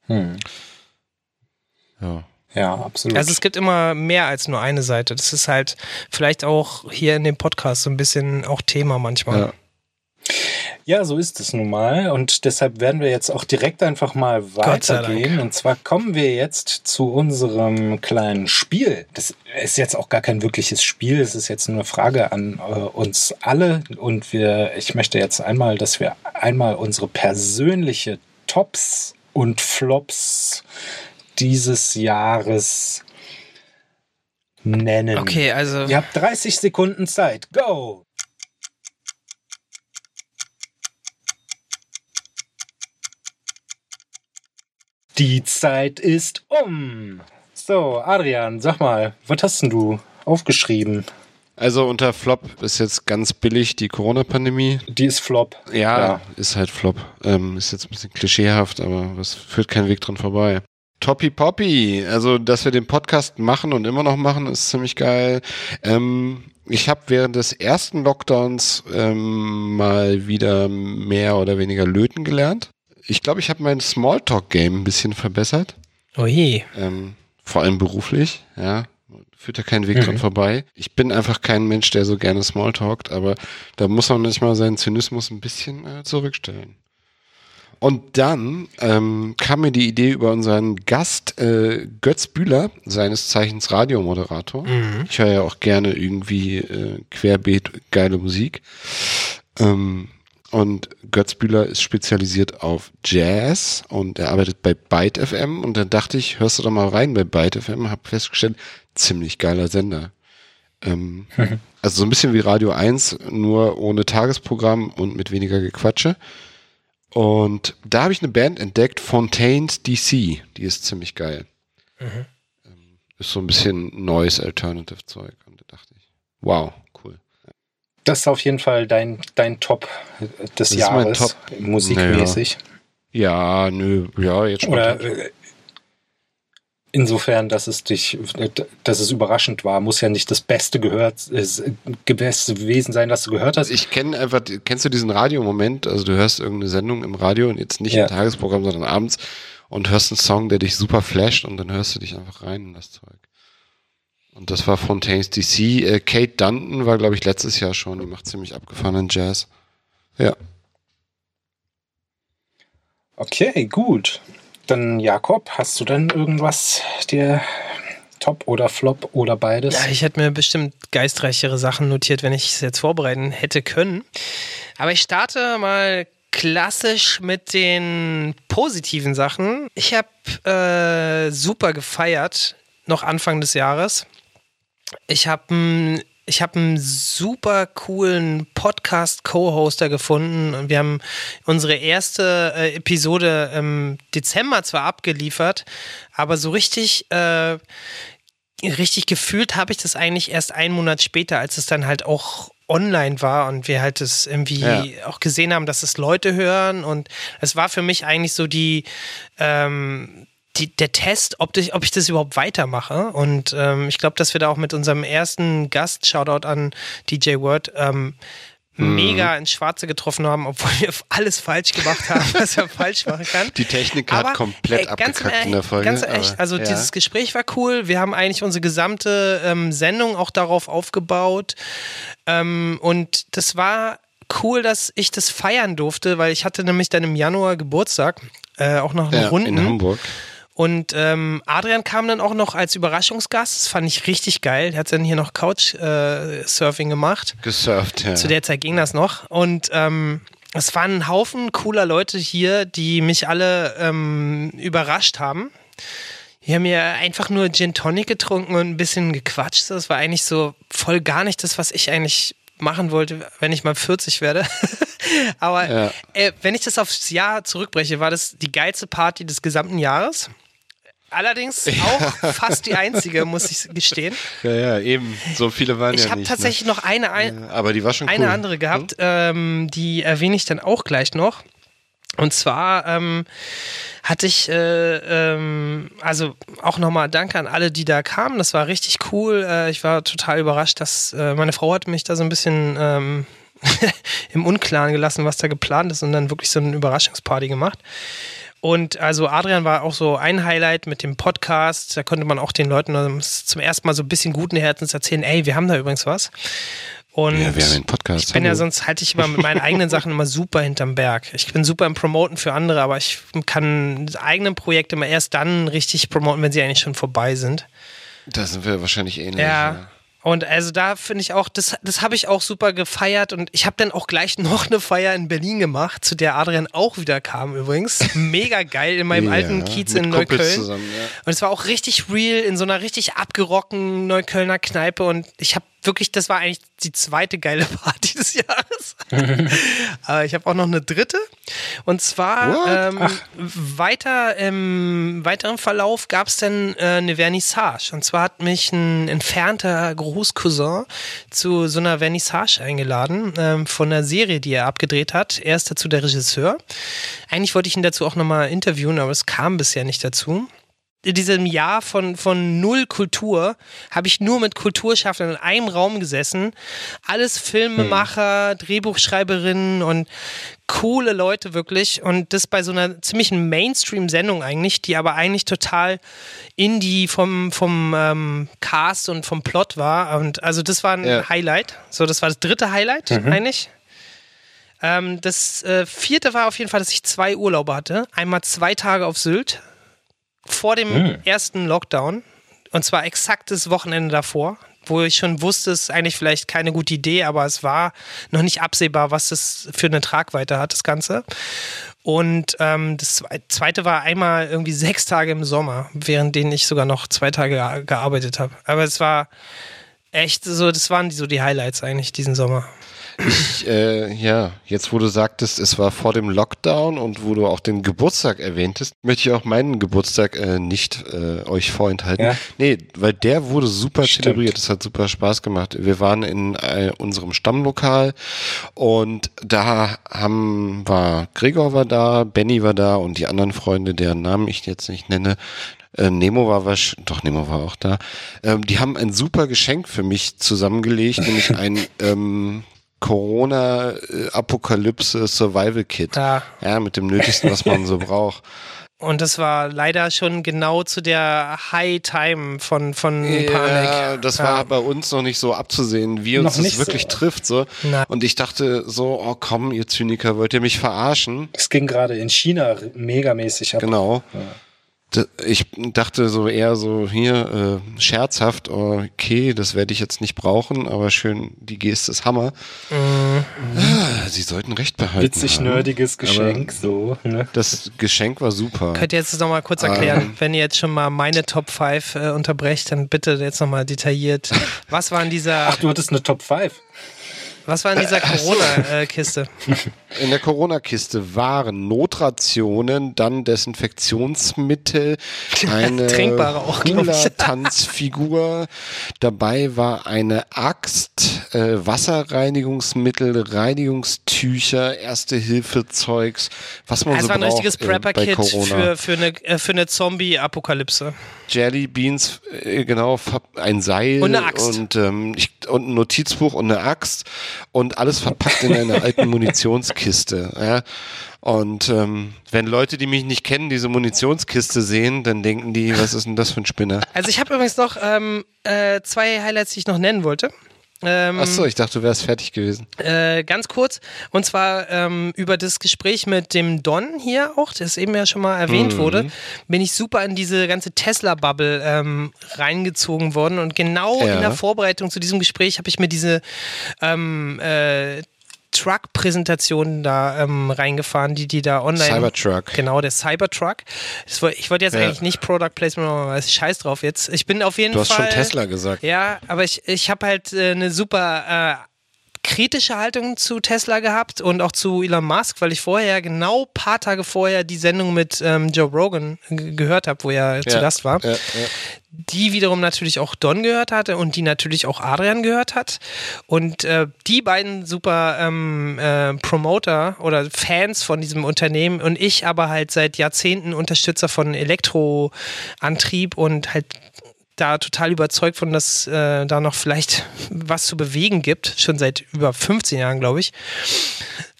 Hm. ja. Ja, absolut. Also es gibt immer mehr als nur eine Seite. Das ist halt vielleicht auch hier in dem Podcast so ein bisschen auch Thema manchmal. Ja. Ja, so ist es nun mal. Und deshalb werden wir jetzt auch direkt einfach mal weitergehen. Und zwar kommen wir jetzt zu unserem kleinen Spiel. Das ist jetzt auch gar kein wirkliches Spiel. Es ist jetzt nur eine Frage an äh, uns alle. Und wir, ich möchte jetzt einmal, dass wir einmal unsere persönliche Tops und Flops dieses Jahres nennen. Okay, also Ihr habt 30 Sekunden Zeit. Go! Die Zeit ist um. So, Adrian, sag mal, was hast denn du aufgeschrieben? Also unter Flop ist jetzt ganz billig die Corona-Pandemie. Die ist Flop. Ja, Ja. ist halt Flop. Ähm, ist jetzt ein bisschen klischeehaft, aber es führt kein Weg dran vorbei. Toppy Poppy, also dass wir den Podcast machen und immer noch machen, ist ziemlich geil. Ähm, ich habe während des ersten Lockdowns ähm, mal wieder mehr oder weniger löten gelernt. Ich glaube, ich habe mein Smalltalk-Game ein bisschen verbessert. Oh je. Ähm, vor allem beruflich, ja. Führt ja kein Weg Mhm. dran vorbei. Ich bin einfach kein Mensch, der so gerne Smalltalkt, aber da muss man manchmal seinen Zynismus ein bisschen äh, zurückstellen. Und dann ähm, kam mir die Idee über unseren Gast äh, Götz Bühler, seines Zeichens Radiomoderator. Mhm. Ich höre ja auch gerne irgendwie äh, querbeet geile Musik. Ähm, und Götz Bühler ist spezialisiert auf Jazz und er arbeitet bei Byte FM. Und dann dachte ich, hörst du doch mal rein bei Byte FM, hab festgestellt, ziemlich geiler Sender. Ähm, also so ein bisschen wie Radio 1, nur ohne Tagesprogramm und mit weniger Gequatsche. Und da habe ich eine Band entdeckt, Fontaines DC. Die ist ziemlich geil. Mhm. Ist so ein bisschen neues Alternative-Zeug. Und da dachte ich, wow, cool. Das ist auf jeden Fall dein, dein Top des Das Jahres, Top. musikmäßig. Ja, nö, ja, jetzt schon. Oder insofern, dass es dich, dass es überraschend war, muss ja nicht das Beste gehört, das Beste gewesen sein, das du gehört hast. Ich kenne einfach, kennst du diesen Radiomoment? Also du hörst irgendeine Sendung im Radio und jetzt nicht Ja. im Tagesprogramm, sondern abends und hörst einen Song, der dich super flasht und dann hörst du dich einfach rein in das Zeug. Und das war Fontaines DC. Äh, Kate Dunton war, glaube ich, letztes Jahr schon. Die macht ziemlich abgefahrenen Jazz. Ja. Okay, gut. Dann Jakob, hast du denn irgendwas dir Top oder Flop oder beides? Ja, ich hätte mir bestimmt geistreichere Sachen notiert, wenn ich es jetzt vorbereiten hätte können. Aber ich starte mal klassisch mit den positiven Sachen. Ich habe äh, super gefeiert, noch Anfang des Jahres. Ich habe ich habe einen super coolen Podcast-Co-Hoster gefunden und wir haben unsere erste äh, Episode im Dezember zwar abgeliefert, aber so richtig äh, richtig gefühlt habe ich das eigentlich erst einen Monat später, als es dann halt auch online war und wir halt das irgendwie Ja. auch gesehen haben, dass es Leute hören und es war für mich eigentlich so die, ähm, die der Test, ob, ich, ob ich das überhaupt weitermache und ähm, ich glaube, dass wir da auch mit unserem ersten Gast, Shoutout an DJ Word, ähm, Mhm. mega ins Schwarze getroffen haben, obwohl wir alles falsch gemacht haben, was man falsch machen kann. Die Technik hat komplett ganz abgekackt ehrlich, in der Folge. Ganz echt, aber- also ja. dieses Gespräch war cool. Wir haben eigentlich unsere gesamte ähm, Sendung auch darauf aufgebaut. Ähm, und das war cool, dass ich das feiern durfte, weil ich hatte nämlich dann im Januar Geburtstag, äh, auch noch eine ja, Runden. in Hamburg. Und ähm, Adrian kam dann auch noch als Überraschungsgast. Das fand ich richtig geil. Der hat dann hier noch Couch-Surfing gemacht. Gesurft, ja. Zu der Zeit ging das noch. Und ähm, es waren ein Haufen cooler Leute hier, die mich alle ähm, überrascht haben. Wir haben ja einfach nur Gin Tonic getrunken und ein bisschen gequatscht. Das war eigentlich so voll gar nicht das, was ich eigentlich machen wollte, wenn ich mal 40 werde. Aber Ja. äh, wenn ich das aufs Jahr zurückbreche, war das die geilste Party des gesamten Jahres. Allerdings auch fast die einzige, muss ich gestehen. Ja, ja, eben. So viele waren Ich ja habe nicht. tatsächlich noch eine, ein, ne? Aber die war schon eine cool. andere gehabt, ähm, die erwähne ich dann auch gleich noch. Und zwar ähm, hatte ich, äh, ähm, also auch nochmal Danke an alle, die da kamen. Das war richtig cool. Äh, ich war total überrascht, dass äh, meine Frau hat mich da so ein bisschen ähm, im Unklaren gelassen, was da geplant ist und dann wirklich so eine Überraschungsparty gemacht. Und also Adrian war auch so ein Highlight mit dem Podcast. Da konnte man auch den Leuten zum ersten Mal so ein bisschen guten Herzens erzählen, ey, wir haben da übrigens was. Und Ja, wir haben einen Podcast. ich bin ja hallo. sonst halte ich immer mit meinen eigenen Sachen immer super hinterm Berg. Ich bin super im Promoten für andere, aber ich kann eigene Projekte immer erst dann richtig promoten, wenn sie eigentlich schon vorbei sind. Da sind wir wahrscheinlich ähnlich. Ja. Und also da finde ich auch, das, das habe ich auch super gefeiert und ich habe dann auch gleich noch eine Feier in Berlin gemacht, zu der Adrian auch wieder kam übrigens. Mega geil in meinem Ja, alten Kiez in Neukölln. zusammen, ja. Und es war auch richtig real in so einer richtig abgerockten Neuköllner Kneipe und ich habe wirklich, das war eigentlich die zweite geile Party des Jahres. Aber ich habe auch noch eine dritte. Und zwar ähm, weiter im weiteren Verlauf gab es dann äh, eine Vernissage. Und zwar hat mich ein entfernter Großcousin zu so einer Vernissage eingeladen ähm, von einer Serie, die er abgedreht hat. Er ist dazu der Regisseur. Eigentlich wollte ich ihn dazu auch nochmal interviewen, aber es kam bisher nicht dazu in diesem Jahr von, von null Kultur habe ich nur mit Kulturschaffenden in einem Raum gesessen. Alles Filmemacher, Drehbuchschreiberinnen und coole Leute wirklich. Und das bei so einer ziemlichen Mainstream-Sendung eigentlich, die aber eigentlich total indie vom, vom ähm, Cast und vom Plot war. Und also das war ein Ja. Highlight. So, das war das dritte Highlight Mhm. eigentlich. Ähm, das äh, vierte war auf jeden Fall, dass ich zwei Urlaube hatte. Einmal zwei Tage auf Sylt vor dem Hm. ersten Lockdown. Und zwar exakt das Wochenende davor, wo ich schon wusste, es ist eigentlich vielleicht keine gute Idee, aber es war noch nicht absehbar, was das für eine Tragweite hat, das Ganze. Und ähm, das zwe- zweite war einmal irgendwie sechs Tage im Sommer, während denen ich sogar noch zwei Tage ge- gearbeitet habe. Aber es war echt, so, das waren so die Highlights eigentlich diesen Sommer. Ich, äh, ja, jetzt wo du sagtest, es war vor dem Lockdown und wo du auch den Geburtstag erwähntest, möchte ich auch meinen Geburtstag äh, nicht äh, euch vorenthalten. Ja. Nee, weil der wurde super Stimmt. zelebriert. Es hat super Spaß gemacht. Wir waren in äh, unserem Stammlokal und da haben, war Gregor war da, Benny war da und die anderen Freunde, deren Namen ich jetzt nicht nenne. Äh, Nemo war was, doch Nemo war auch da. Ähm, die haben ein super Geschenk für mich zusammengelegt, nämlich ein ähm, Corona-Apokalypse Survival Kit. Ja. Ja, mit dem Nötigsten, was man so braucht. Und das war leider schon genau zu der High Time von, von Panik. Ja, das war bei uns noch nicht so abzusehen, wie uns Noch das nicht wirklich so. trifft. So. Nein. Und ich dachte so, oh komm, ihr Zyniker, wollt ihr mich verarschen? Es ging gerade in China megamäßig ab. Genau. D- Ich dachte so eher so hier äh, scherzhaft, okay, das werde ich jetzt nicht brauchen, aber schön, die Geste ist Hammer. Ah, Sie sollten recht behalten. Witzig haben. nerdiges Geschenk, Aber so. Ne? Das Geschenk war super. Könnt ihr jetzt noch mal kurz erklären, Ähm. wenn ihr jetzt schon mal meine Top 5 äh, unterbrecht, dann bitte jetzt noch mal detailliert. Was war in dieser, Ach, du hattest eine Top 5. was war in dieser Corona-Kiste? In der Corona-Kiste waren Notrationen, dann Desinfektionsmittel, eine Trinkbare auch. Hula-Tanzfigur. Dabei war eine Axt, äh, Wasserreinigungsmittel, Reinigungstücher, Erste-Hilfe-Zeugs, was man Es so war ein braucht richtiges Prepper-Kit für, für eine, äh, für eine Zombie-Apokalypse. Jelly Beans, äh, genau, ein Seil Und eine Axt. und, ähm, ich, und ein Notizbuch und eine Axt und alles verpackt in einer alten Munitionskiste. Ja. Und ähm, wenn Leute, die mich nicht kennen, diese Munitionskiste sehen, dann denken die, was ist denn das für ein Spinner? Also ich habe übrigens noch ähm, äh, zwei Highlights, die ich noch nennen wollte. Ähm, Achso, ich dachte, du wärst fertig gewesen. Äh, ganz kurz, und zwar ähm, über das Gespräch mit dem Don hier auch, das eben ja schon mal erwähnt Mhm. wurde, bin ich super in diese ganze Tesla-Bubble ähm, reingezogen worden. Und genau Ja. in der Vorbereitung zu diesem Gespräch habe ich mir diese ähm, äh, Truck-Präsentationen da ähm, reingefahren, die die da online. Cybertruck. Genau, der Cybertruck. War, ich wollte jetzt Ja. eigentlich nicht Product Placement machen, aber scheiß drauf jetzt. Ich bin auf jeden Du hast Fall. schon Tesla gesagt. Ja, aber ich, ich habe halt äh, eine super äh, kritische Haltung zu Tesla gehabt und auch zu Elon Musk, weil ich vorher, genau paar Tage vorher, die Sendung mit ähm, Joe Rogan gehört habe, wo er zu Ja, Gast war. ja, ja. Die wiederum natürlich auch Don gehört hatte und die natürlich auch Adrian gehört hat. Und äh, die beiden super ähm, äh, Promoter oder Fans von diesem Unternehmen und ich aber halt seit Jahrzehnten Unterstützer von Elektroantrieb und halt da total überzeugt von, dass äh, da noch vielleicht was zu bewegen gibt, schon seit über 15 Jahren, glaube ich.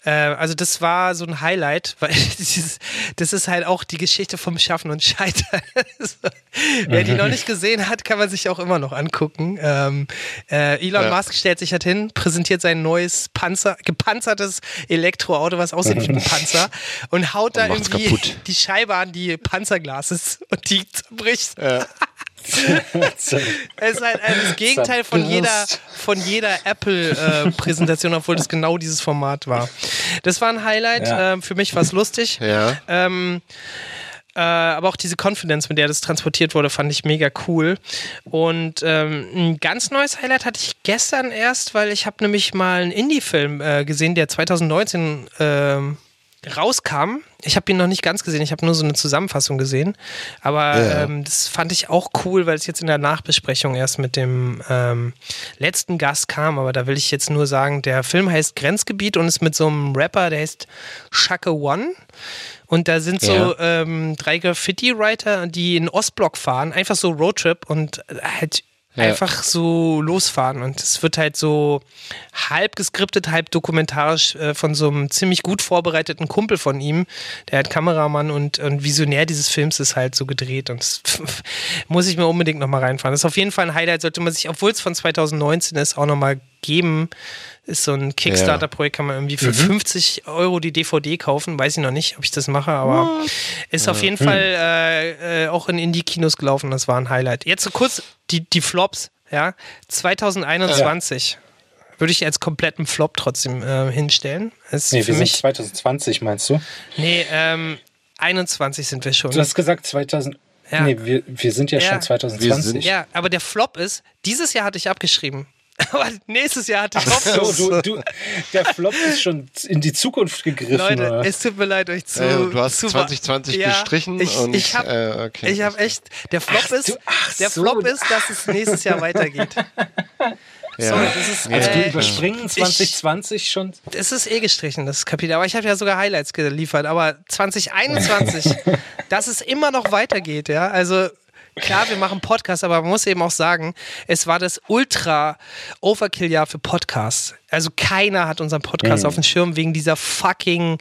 Äh, also das war so ein Highlight, weil dieses, das ist halt auch die Geschichte vom Schaffen und Scheitern. Wer die noch nicht gesehen hat, kann man sich auch immer noch angucken. Ähm, äh, Elon Ja. Musk stellt sich halt hin, präsentiert sein neues Panzer, gepanzertes Elektroauto, was aussieht wie ein Panzer und haut da Und macht's irgendwie kaputt. die Scheibe an die Panzerglases und die zerbricht. Es ist halt äh, das Gegenteil von jeder, von jeder Apple-Präsentation, obwohl das genau dieses Format war. Das war ein Highlight. Ja. ähm, für mich war es lustig. Ja. Ähm, äh, aber auch diese Confidence, mit der das transportiert wurde, fand ich mega cool. Und ähm, ein ganz neues Highlight hatte ich gestern erst, weil ich habe nämlich mal einen Indie-Film äh, gesehen, der 2019 ähm, rauskam. Ich habe ihn noch nicht ganz gesehen, ich habe nur so eine Zusammenfassung gesehen. Aber Ja. ähm, das fand ich auch cool, weil es jetzt in der Nachbesprechung erst mit dem ähm, letzten Gast kam. Aber da will ich jetzt nur sagen, der Film heißt Grenzgebiet und ist mit so einem Rapper, der heißt Shaka One. Und da sind so ähm, drei Graffiti-Writer, die in Ostblock fahren, einfach so Roadtrip und halt Ja. einfach so losfahren. Und es wird halt so halb geskriptet, halb dokumentarisch äh, von so einem ziemlich gut vorbereiteten Kumpel von ihm, der halt Kameramann und, und Visionär dieses Films ist halt so gedreht. Und das muss ich mir unbedingt nochmal reinfahren. Das ist auf jeden Fall ein Highlight, sollte man sich, obwohl es von 2019 ist, auch nochmal geben. Ist so ein Kickstarter-Projekt, kann man irgendwie für 50 Euro die DVD kaufen. Weiß ich noch nicht, ob ich das mache, aber ist auf jeden Fall äh, äh, auch in Indie-Kinos gelaufen. Das war ein Highlight. Jetzt so kurz die, die Flops, ja. 2021 würde ich als kompletten Flop trotzdem äh, hinstellen. Ist Nee, für wir sind mich. 2020, meinst du? Nee, ähm, 21 sind wir schon. Du hast gesagt 2000. Ja. Nee, wir, wir sind ja, Ja. schon 2020. Ja, aber der Flop ist, dieses Jahr hatte ich abgeschrieben. Aber nächstes Jahr hatte ich Ach so, Hoffnung. du, du, der Flop ist schon in die Zukunft gegriffen. Leute, oder? es tut mir leid, euch zu. Äh, du hast zu 2020 ja, gestrichen Ich, und ich habe äh, okay. ich hab echt. Der Flop Ach, ist, du- ach der so. Flop ist, dass es nächstes Jahr weitergeht. Ja. Sorry, das ist, also äh, du überspringen 2020 schon. Es ist eh gestrichen, das Kapitel. Aber ich habe ja sogar Highlights geliefert. Aber 2021, dass es immer noch weitergeht, ja. Also klar, wir machen Podcasts, aber man muss eben auch sagen, es war das ultra Overkill-Jahr für Podcasts. Also keiner hat unseren Podcast Mhm. auf dem Schirm wegen dieser fucking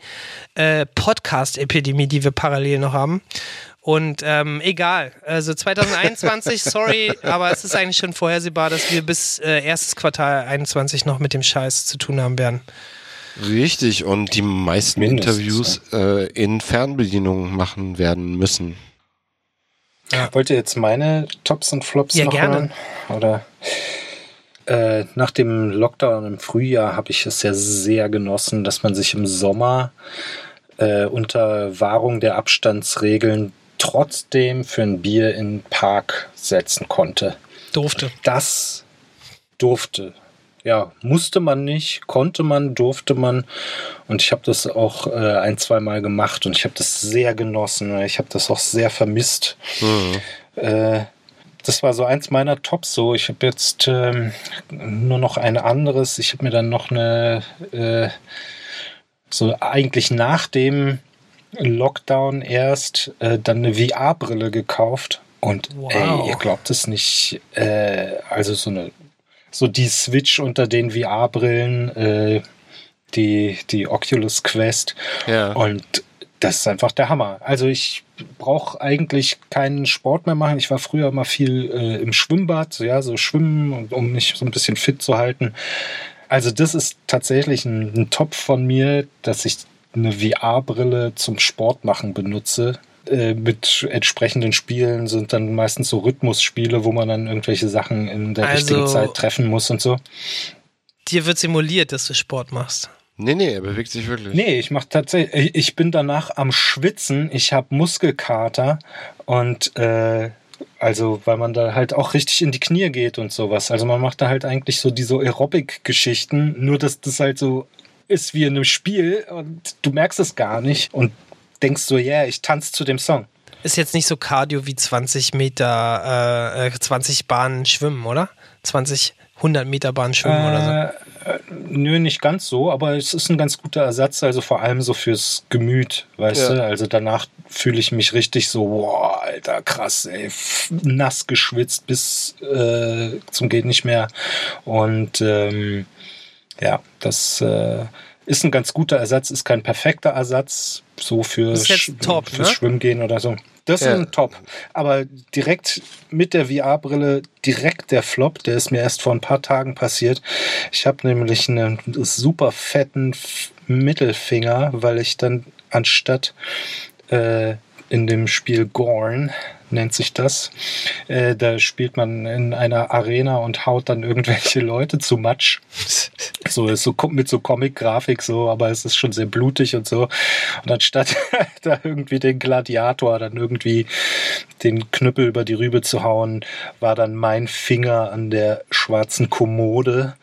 äh, Podcast-Epidemie, die wir parallel noch haben. Und ähm, egal, also 2021, sorry, aber es ist eigentlich schon vorhersehbar, dass wir bis äh, erstes Quartal 21 noch mit dem Scheiß zu tun haben werden. Richtig, und die meisten Mindestens, Interviews äh, in Fernbedienung machen werden müssen. Wollt ihr jetzt meine Tops und Flops Ja, noch gerne. hören? Oder äh, nach dem Lockdown im Frühjahr habe ich es ja sehr genossen, dass man sich im Sommer äh, unter Wahrung der Abstandsregeln trotzdem für ein Bier in den Park setzen konnte. Durfte. Das durfte. Ja, musste man nicht, konnte man, durfte man. Und ich habe das auch äh, ein, zwei Mal gemacht und ich habe das sehr genossen. Ich habe das auch sehr vermisst. Äh, das war so eins meiner Tops. So, ich habe jetzt ähm, nur noch ein anderes. Ich habe mir dann noch eine, äh, so eigentlich nach dem Lockdown erst äh, dann eine VR-Brille gekauft. Und Wow. ey, ihr glaubt es nicht. Äh, also so eine, so die Switch unter den VR-Brillen, äh, die, die Oculus Quest. Ja. Und das ist einfach der Hammer. Also ich brauche eigentlich keinen Sport mehr machen. Ich war früher immer viel äh, im Schwimmbad, so, ja, so schwimmen, um mich so ein bisschen fit zu halten. Also das ist tatsächlich ein, ein Top von mir, dass ich eine VR-Brille zum Sport machen benutze. Äh, mit entsprechenden Spielen sind dann meistens so Rhythmusspiele, wo man dann irgendwelche Sachen in der Also- richtigen Zeit treffen muss und so. Dir wird simuliert, dass du Sport machst. Nee, nee, er bewegt sich wirklich. Nee, ich mach tatsächlich, ich- ich bin danach am Schwitzen, ich habe Muskelkater und äh, also, weil man da halt auch richtig in die Knie geht und sowas. Also man macht da halt eigentlich so diese Aerobic-Geschichten, nur dass das halt so ist wie in einem Spiel und du merkst es gar nicht und denkst so, ja, yeah, ich tanze zu dem Song. Ist jetzt nicht so Cardio wie 20 Meter, äh, äh, 20 Bahnen schwimmen, oder? 20, 100 Meter Bahnen schwimmen oder so. Äh, nö, nicht ganz so, aber es ist ein ganz guter Ersatz, also vor allem so fürs Gemüt, weißt Ja. du? Also danach fühle ich mich richtig so, boah, alter, krass, ey, nass geschwitzt bis äh, zum geht nicht mehr. Und ähm, ja, das äh, ist ein ganz guter Ersatz, ist kein perfekter Ersatz, so für Sch- top, fürs ne? Schwimmen gehen oder so. Das Ja. ist ein Top. Aber direkt mit der VR-Brille, direkt der Flop, der ist mir erst vor ein paar Tagen passiert. Ich habe nämlich einen super fetten Mittelfinger, weil ich dann anstatt äh, in dem Spiel Gorn nennt sich das. Äh, da spielt man in einer Arena und haut dann irgendwelche Leute zu Matsch. So ist so mit so Comic-Grafik so, aber es ist schon sehr blutig und so. Und anstatt da irgendwie den Gladiator dann irgendwie den Knüppel über die Rübe zu hauen, war dann mein Finger an der schwarzen Kommode.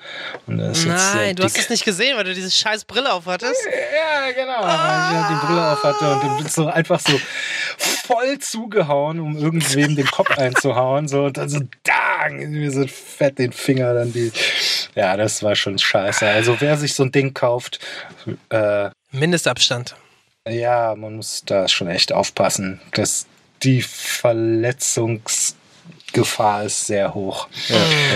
Nein, du hast es nicht gesehen, weil du diese scheiß Brille auf hattest. Ja, genau. Weil ich ja die Brille auf hatte und dann so einfach so voll zugehauen, um irgendwem den Kopf einzuhauen. So, und dann so, dang, mir so fett den Finger dann die. Ja, das war schon scheiße. Also wer sich so ein Ding kauft, äh, Mindestabstand. ja, man muss da schon echt aufpassen, dass die Verletzungsgefahr ist sehr hoch.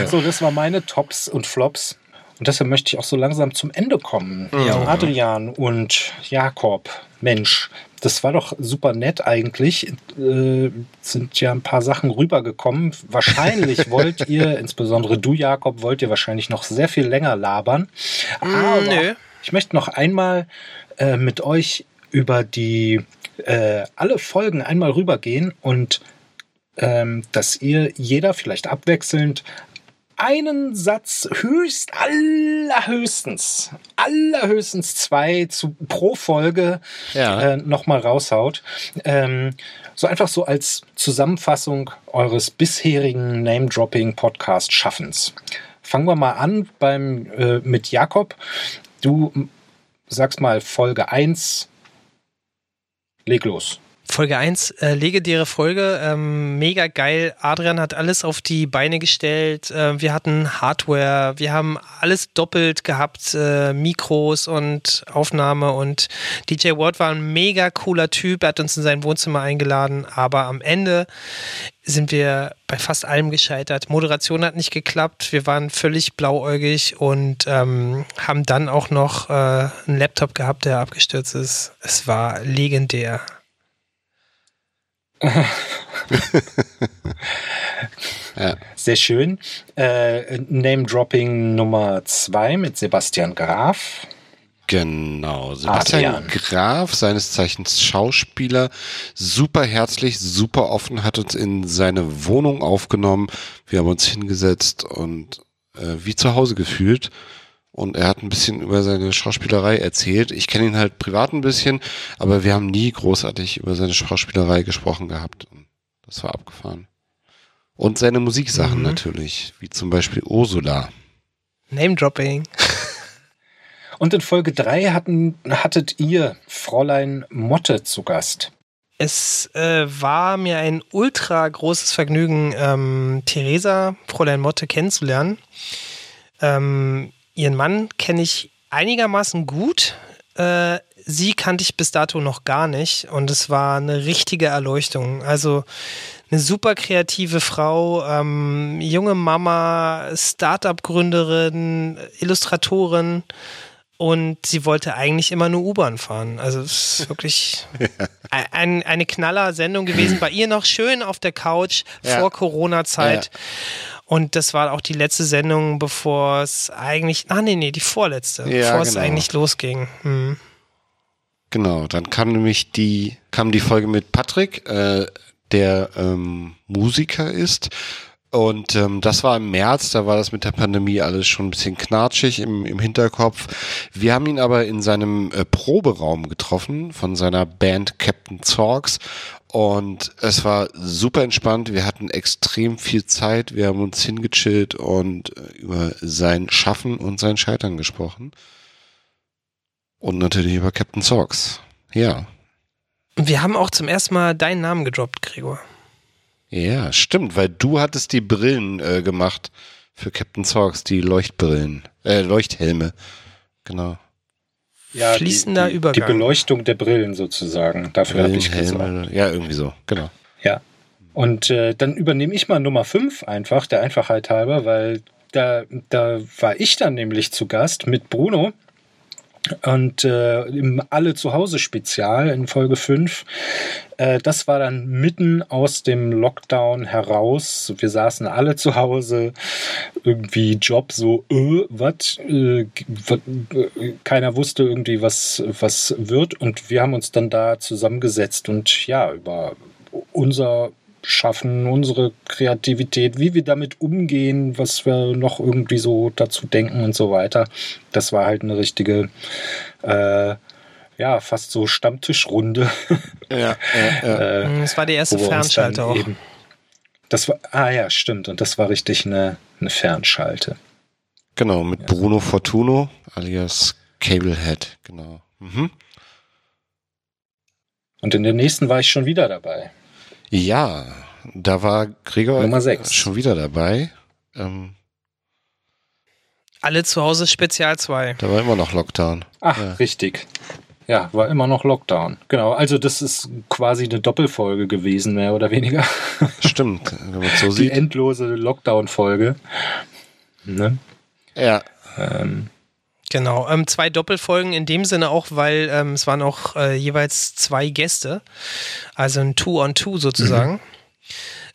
So, das waren meine Tops und Flops. Und deshalb möchte ich auch so langsam zum Ende kommen. Ja. Adrian und Jakob, Mensch, das war doch super nett eigentlich. Äh, sind ja ein paar Sachen rübergekommen. Wahrscheinlich wollt ihr, insbesondere du, Jakob, wollt ihr wahrscheinlich noch sehr viel länger labern. Aber nö. ich möchte noch einmal äh, mit euch über die äh, alle Folgen einmal rübergehen und ähm, dass ihr jeder vielleicht abwechselnd einen Satz höchst, allerhöchstens, allerhöchstens zwei zu, pro Folge Ja. äh, nochmal raushaut. Ähm, so einfach so als Zusammenfassung eures bisherigen Name-Dropping-Podcast-Schaffens. Fangen wir mal an beim, äh, mit Jakob. Du sagst mal Folge 1. Leg los. Folge 1, äh, legendäre Folge, ähm, mega geil. Adrian hat alles auf die Beine gestellt. Äh, wir hatten Hardware, wir haben alles doppelt gehabt, äh, Mikros und Aufnahme und DJ Ward war ein mega cooler Typ, er hat uns in sein Wohnzimmer eingeladen, aber am Ende sind wir bei fast allem gescheitert. Moderation hat nicht geklappt, wir waren völlig blauäugig und ähm, haben dann auch noch äh, einen Laptop gehabt, der abgestürzt ist. Es war legendär. Sehr schön. Äh, Name-Dropping Nummer 2 mit Sebastian Graf. Genau, Sebastian Adrian. Graf, seines Zeichens Schauspieler, super herzlich, super offen, hat uns in seine Wohnung aufgenommen. Wir haben uns hingesetzt und äh, wie zu Hause gefühlt. Und er hat ein bisschen über seine Schauspielerei erzählt. Ich kenne ihn halt privat ein bisschen, aber wir haben nie großartig über seine Schauspielerei gesprochen gehabt. Das war abgefahren. Und seine Musiksachen Mhm. natürlich, wie zum Beispiel Ursula. Name-Dropping. Und in Folge 3 hatten, hattet ihr Fräulein Motte zu Gast. Es äh, war mir ein ultra großes Vergnügen, ähm, Theresa, Fräulein Motte, kennenzulernen. Ähm, ihren Mann kenne ich einigermaßen gut. Äh, sie kannte ich bis dato noch gar nicht und es war eine richtige Erleuchtung. Also eine super kreative Frau, ähm, junge Mama, Startup-Gründerin, Illustratorin und sie wollte eigentlich immer nur U-Bahn fahren. Also es ist wirklich ein, eine Knaller-Sendung gewesen. Bei ihr noch schön auf der Couch Ja. vor Corona-Zeit. Ja. Und das war auch die letzte Sendung, bevor es eigentlich, ah nee, nee, die vorletzte, Ja, bevor es genau. eigentlich losging. Hm. Genau, dann kam nämlich die, kam die Folge mit Patrick, äh, der ähm, Musiker ist. Und ähm, das war im März, da war das mit der Pandemie alles schon ein bisschen knatschig im, im Hinterkopf. Wir haben ihn aber in seinem äh, Proberaum getroffen von seiner Band Captain Zorgs. Und es war super entspannt. Wir hatten extrem viel Zeit. Wir haben uns hingechillt und äh, über sein Schaffen und sein Scheitern gesprochen. Und natürlich über Captain Zorgs. Ja. Wir haben auch zum ersten Mal deinen Namen gedroppt, Gregor. Ja, stimmt, weil du hattest die Brillen äh, gemacht für Captain Zorgs, die Leuchtbrillen, äh, Leuchthelme. Genau. Ja, Fließender die, die, Übergang. Die Beleuchtung der Brillen sozusagen. Dafür habe ich gesorgt. Brillenhelme, ja, irgendwie so, genau. Ja. Und äh, dann übernehme ich mal Nummer 5 einfach, der Einfachheit halber, weil da, da war ich dann nämlich zu Gast mit Bruno. Und äh, im Alle zu Hause Spezial in Folge 5, äh, das war dann mitten aus dem Lockdown heraus. Wir saßen alle zu Hause, irgendwie Job so, äh, was, äh, äh, keiner wusste irgendwie, was, was wird. Und wir haben uns dann da zusammengesetzt und ja, über unser Schaffen, unsere Kreativität, wie wir damit umgehen, was wir noch irgendwie so dazu denken und so weiter. Das war halt eine richtige, äh, ja, fast so Stammtischrunde. Ja, ja, Äh, Das war die erste Fernschalter auch. eben- Das war, ah ja, stimmt. Und das war richtig eine, eine Fernschalte. Genau, mit Bruno Fortuno, alias Cablehead, genau. Mhm. Und in der nächsten war ich schon wieder dabei. Ja, da war Gregor schon wieder dabei. Ähm, Alle zu Hause Spezial 2. da war immer noch Lockdown. Ach, Ja. richtig. Ja, war immer noch Lockdown. Genau, also das ist quasi eine Doppelfolge gewesen, mehr oder weniger. Stimmt, wenn man es so Die sieht. endlose Lockdown-Folge. Ne? Ja, Ähm, Genau, ähm, zwei Doppelfolgen in dem Sinne auch, weil ähm, es waren auch äh, jeweils zwei Gäste, also ein Two-on-Two sozusagen.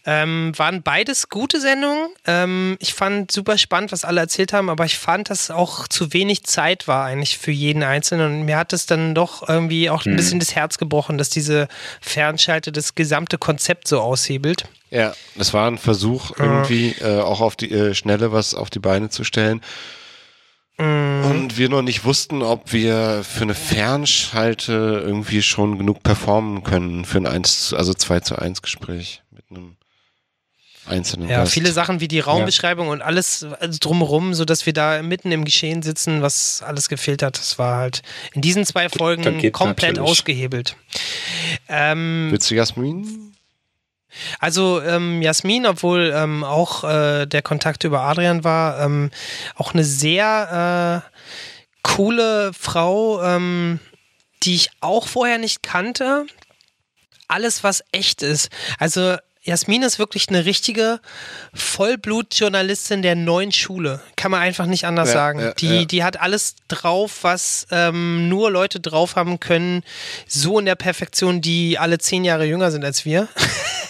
Ähm, waren beides gute Sendungen. Ähm, ich fand super spannend, was alle erzählt haben, aber ich fand, dass auch zu wenig Zeit war eigentlich für jeden Einzelnen. Und mir hat es dann doch irgendwie auch ein Mhm. bisschen das Herz gebrochen, dass diese Fernschalte das gesamte Konzept so aushebelt. Ja, das war ein Versuch, irgendwie äh, auch auf die äh, Schnelle was auf die Beine zu stellen. Mhm. Und wir noch nicht wussten, ob wir für eine Fernschalte irgendwie schon genug performen können für ein 1, zu- also 2 zu 1 Gespräch mit einem einzelnen Ja, Gast. viele Sachen wie die Raumbeschreibung und alles also drumherum, sodass wir da mitten im Geschehen sitzen, was alles gefehlt hat. Das war halt in diesen zwei Folgen komplett natürlich. ausgehebelt. Ähm, Willst du Jasmin? Also ähm, Jasmin, obwohl ähm, auch äh, der Kontakt über Adrian war, ähm, auch eine sehr äh, coole Frau, ähm, die ich auch vorher nicht kannte. Alles, was echt ist. Also Jasmin ist wirklich eine richtige Vollblutjournalistin der neuen Schule. Kann man einfach nicht anders Ja, sagen. ja, die, ja. die hat alles drauf, was ähm, nur Leute drauf haben können, so in der Perfektion, die alle zehn Jahre jünger sind als wir.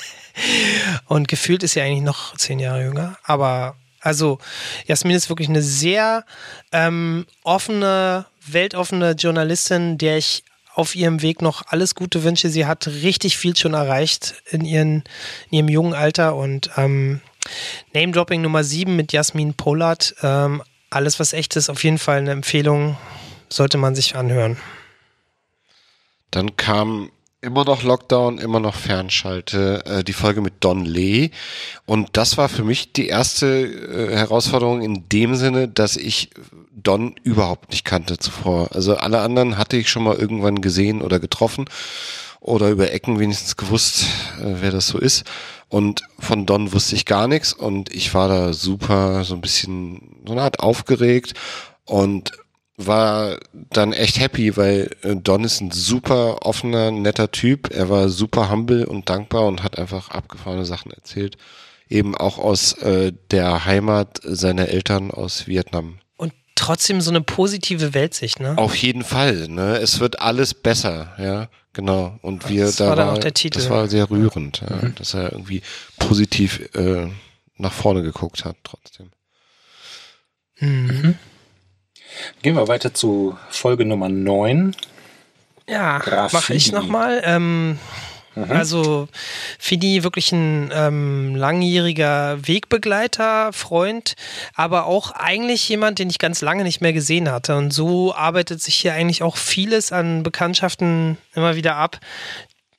Und gefühlt ist sie eigentlich noch zehn Jahre jünger. Aber also, Jasmin ist wirklich eine sehr ähm, offene, weltoffene Journalistin, der ich auf ihrem Weg noch alles Gute wünsche. Sie hat richtig viel schon erreicht in, ihren, in ihrem jungen Alter. Und ähm, Name-Dropping Nummer 7 mit Jasmin Pollard. Ähm, alles, was echt ist, auf jeden Fall eine Empfehlung. Sollte man sich anhören. Dann kam immer noch Lockdown, immer noch Fernschalte, äh, die Folge mit Don Lee. Und das war für mich die erste äh, Herausforderung in dem Sinne, dass ich Don überhaupt nicht kannte zuvor. Also alle anderen hatte ich schon mal irgendwann gesehen oder getroffen oder über Ecken wenigstens gewusst, äh, wer das so ist. Und von Don wusste ich gar nichts und ich war da super, so ein bisschen, so eine Art aufgeregt und war dann echt happy, weil äh, Don ist ein super offener, netter Typ. Er war super humble und dankbar und hat einfach abgefahrene Sachen erzählt. Eben auch aus äh, der Heimat seiner Eltern aus Vietnam. Und trotzdem so eine positive Weltsicht, ne? Auf jeden Fall, ne? Es wird alles besser, ja, genau. Und wir Das da war dann auch der Titel. das war sehr rührend, ja, Mhm. dass er irgendwie positiv äh, nach vorne geguckt hat, trotzdem. Mhm. Gehen wir weiter zu Folge Nummer 9. Ja, mache ich nochmal. Ähm, Mhm. Also Fidi wirklich ein ähm, langjähriger Wegbegleiter, Freund, aber auch eigentlich jemand, den ich ganz lange nicht mehr gesehen hatte. Und so arbeitet sich hier eigentlich auch vieles an Bekanntschaften immer wieder ab.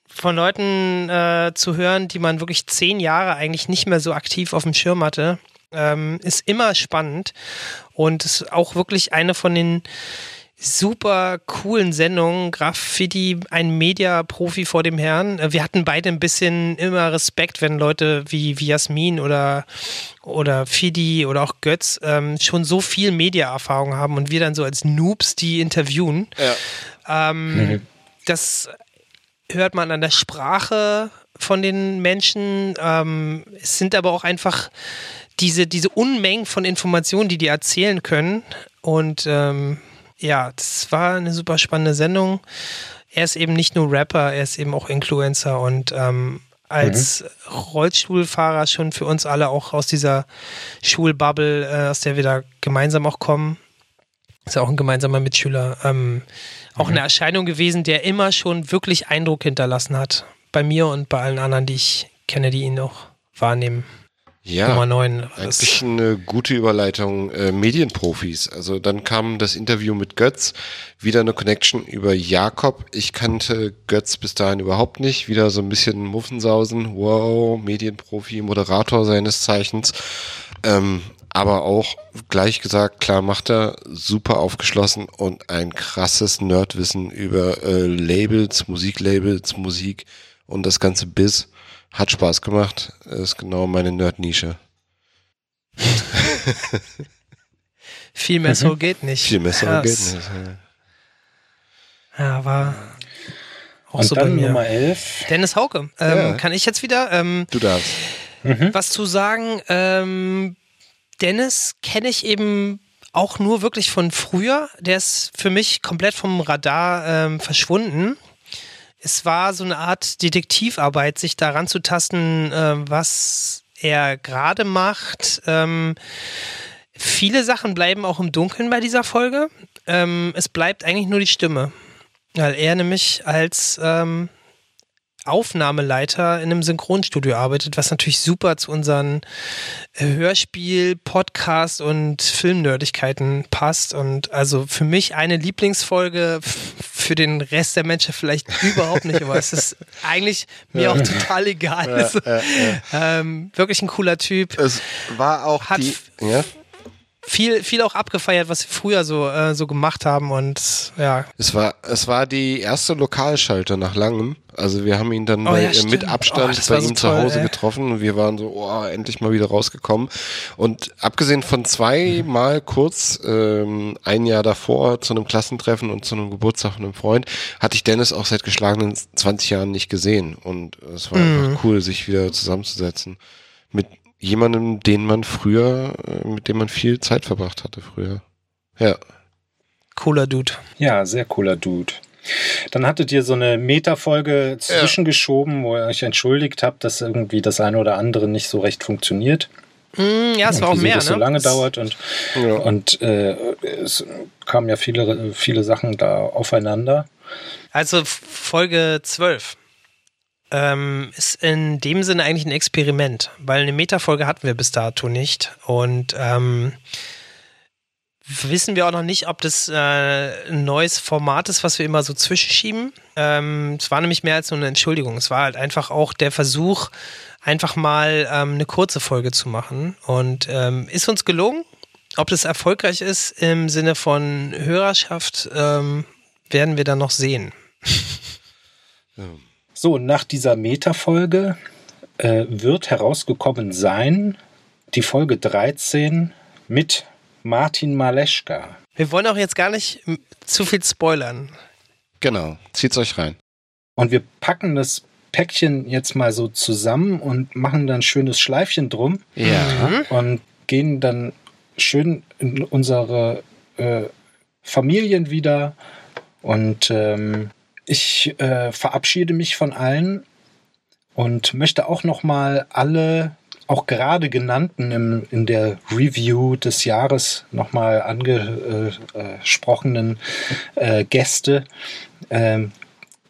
Von Leuten äh, zu hören, die man wirklich zehn Jahre eigentlich nicht mehr so aktiv auf dem Schirm hatte, ähm, ist immer spannend und ist auch wirklich eine von den super coolen Sendungen. Graffiti, ein Media-Profi vor dem Herrn. Äh, Wir hatten beide ein bisschen immer Respekt, wenn Leute wie, wie Jasmin oder, oder Fidi oder auch Götz ähm, schon so viel Media-Erfahrung haben und wir dann so als Noobs die interviewen. Ähm, Das hört man an der Sprache von den Menschen. Ähm, es sind aber auch einfach diese, diese Unmengen von Informationen, die die erzählen können. Und ähm, ja, das war eine super spannende Sendung. Er ist eben nicht nur Rapper, er ist eben auch Influencer und ähm, als Rollstuhlfahrer schon für uns alle auch aus dieser Schulbubble, äh, aus der wir da gemeinsam auch kommen. Ist ja auch ein gemeinsamer Mitschüler. Ähm, auch eine Erscheinung gewesen, der immer schon wirklich Eindruck hinterlassen hat. Bei mir und bei allen anderen, die ich kenne, die ihn auch wahrnehmen. Ja, Nummer 9. eigentlich eine gute Überleitung. Äh, Medienprofis. Also dann kam das Interview mit Götz, wieder eine Connection über Jakob. Ich kannte Götz bis dahin überhaupt nicht. Wieder so ein bisschen Muffensausen. Wow, Medienprofi, Moderator seines Zeichens. Ähm, aber auch gleich gesagt, klar macht er, super aufgeschlossen und ein krasses Nerdwissen über äh, Labels, Musiklabels, Musik und das ganze Biz. Hat Spaß gemacht. Ist genau meine Nerd-Nische. Viel mehr so geht nicht. Viel mehr so Ja, geht nicht. Ja, war auch Und so dann bei mir. Nummer 11. Dennis Hauke. Ähm, Ja. Kann ich jetzt wieder ähm, Du darfst. was zu sagen? Ähm, Dennis kenne ich eben auch nur wirklich von früher. Der ist für mich komplett vom Radar ähm, verschwunden. Es war so eine Art Detektivarbeit, sich daran zu tasten, äh, was er gerade macht. Ähm, viele Sachen bleiben auch im Dunkeln bei dieser Folge. Ähm, es bleibt eigentlich nur die Stimme. Weil er nämlich als ähm, Aufnahmeleiter in einem Synchronstudio arbeitet, was natürlich super zu unseren äh, Hörspiel, Podcast und Filmnerdigkeiten passt. Und also für mich eine Lieblingsfolge, für den Rest der Menschen vielleicht überhaupt nicht, aber es ist eigentlich mir auch total egal. Ja, Also, ja, ähm, wirklich ein cooler Typ. Es war auch Hat die. Viel, viel auch abgefeiert, was wir früher so, äh, so gemacht haben und ja. Es war, es war die erste Lokalschalter nach langem. Also wir haben ihn dann Oh bei, ja, mit Oh, Abstand das bei war so ihm zu Hause ey. getroffen und wir waren so, oh, endlich mal wieder rausgekommen. Und abgesehen von zweimal kurz, ähm, ein Jahr davor zu einem Klassentreffen und zu einem Geburtstag von einem Freund, hatte ich Dennis auch seit geschlagenen 20 Jahren nicht gesehen. Und es war Mhm. einfach cool, sich wieder zusammenzusetzen. Mit jemandem, den man früher, äh, mit dem man viel Zeit verbracht hatte früher. Ja. Cooler Dude. Ja, sehr cooler Dude. Dann hattet ihr so eine Meta-Folge zwischengeschoben, wo ihr euch entschuldigt habt, dass irgendwie das eine oder andere nicht so recht funktioniert. Mm, ja, es war auch mehr, das so ne? lange Es- dauert und, und äh, es kamen ja viele, viele Sachen da aufeinander. Also Folge 12 ähm, ist in dem Sinne eigentlich ein Experiment, weil eine Metafolge hatten wir bis dato nicht und ähm, wissen wir auch noch nicht, ob das äh, ein neues Format ist, was wir immer so zwischenschieben. Ähm, es war nämlich mehr als nur eine Entschuldigung. Es war halt einfach auch der Versuch, einfach mal ähm, eine kurze Folge zu machen. Und ähm, ist uns gelungen. Ob das erfolgreich ist im Sinne von Hörerschaft, ähm, werden wir dann noch sehen. So, und nach dieser Meta-Folge äh, wird herausgekommen sein die Folge 13 mit Martin Maleschka. Wir wollen auch jetzt gar nicht zu viel spoilern. Genau. Zieht's euch rein. Und wir packen das Päckchen jetzt mal so zusammen und machen dann ein schönes Schleifchen drum. Ja. Und gehen dann schön in unsere äh, Familien wieder. Und ähm, ich äh, verabschiede mich von allen und möchte auch noch mal alle auch gerade genannten im, in der Review des Jahres nochmal angesprochenen äh, Gäste ähm,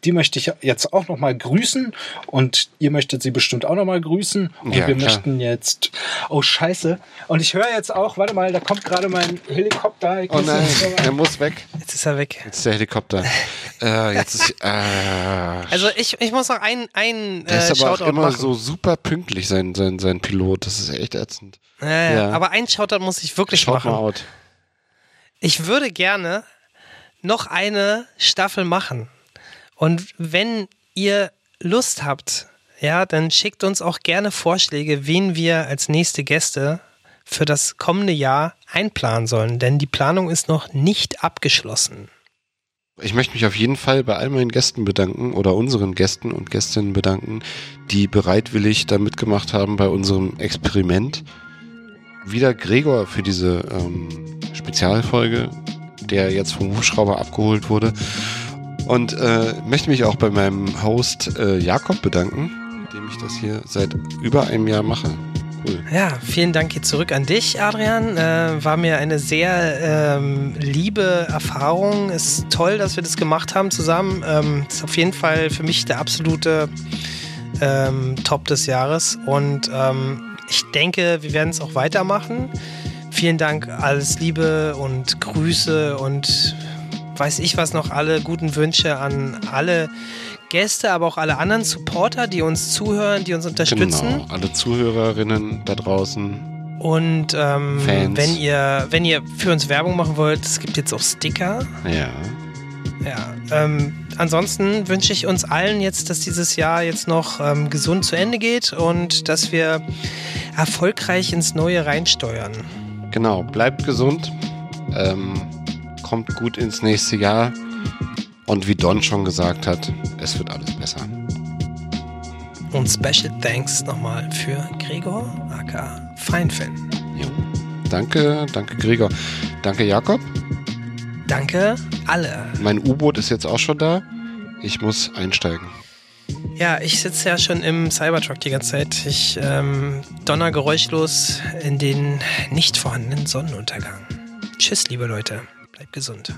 die möchte ich jetzt auch noch mal grüßen und ihr möchtet sie bestimmt auch noch mal grüßen und Ja, wir klar. möchten jetzt oh scheiße und ich höre jetzt auch warte mal da kommt gerade mein Helikopter Ich Oh nein, er muss weg. Jetzt ist er weg. Jetzt ist der Helikopter. äh, jetzt ist. Äh, Also ich, ich muss noch einen, einen der äh, ist aber auch Shoutout immer machen. so super pünktlich, sein, sein, sein Pilot. Das ist echt ätzend. Ja, ja. Aber einen Shoutout muss ich wirklich Schaut machen. mal out. Ich würde gerne noch eine Staffel machen. Und wenn ihr Lust habt, ja, dann schickt uns auch gerne Vorschläge, wen wir als nächste Gäste für das kommende Jahr einplanen sollen. Denn die Planung ist noch nicht abgeschlossen. Ich möchte mich auf jeden Fall bei all meinen Gästen bedanken oder unseren Gästen und Gästinnen bedanken, die bereitwillig da mitgemacht haben bei unserem Experiment. Wieder Gregor für diese ähm, Spezialfolge, der jetzt vom Hubschrauber abgeholt wurde. Und äh, möchte mich auch bei meinem Host äh, Jakob bedanken, mit dem ich das hier seit über einem Jahr mache. Cool. Ja, vielen Dank hier zurück an dich, Adrian. Äh, war mir eine sehr ähm, liebe Erfahrung. Ist toll, dass wir das gemacht haben zusammen. Ähm, ist auf jeden Fall für mich der absolute ähm, Top des Jahres. Und ähm, ich denke, wir werden es auch weitermachen. Vielen Dank, alles Liebe und Grüße und weiß ich was noch, alle guten Wünsche an alle Gäste, aber auch alle anderen Supporter, die uns zuhören, die uns unterstützen. Genau, alle Zuhörerinnen da draußen. Und ähm, wenn ihr, wenn ihr für uns Werbung machen wollt, es gibt jetzt auch Sticker. Ja. Ja. Ähm, ansonsten wünsche ich uns allen jetzt, dass dieses Jahr jetzt noch ähm, gesund zu Ende geht und dass wir erfolgreich ins Neue reinsteuern. Genau, bleibt gesund, ähm, kommt gut ins nächste Jahr und wie Don schon gesagt hat, es wird alles besser. Und Special Thanks nochmal für Gregor, aka Feinfin. Danke, danke Gregor. Danke Jakob. Danke alle. Mein U-Boot ist jetzt auch schon da. Ich muss einsteigen. Ja, ich sitze ja schon im Cybertruck die ganze Zeit. Ich ähm, donner geräuschlos in den nicht vorhandenen Sonnenuntergang. Tschüss, liebe Leute. Bleibt gesund.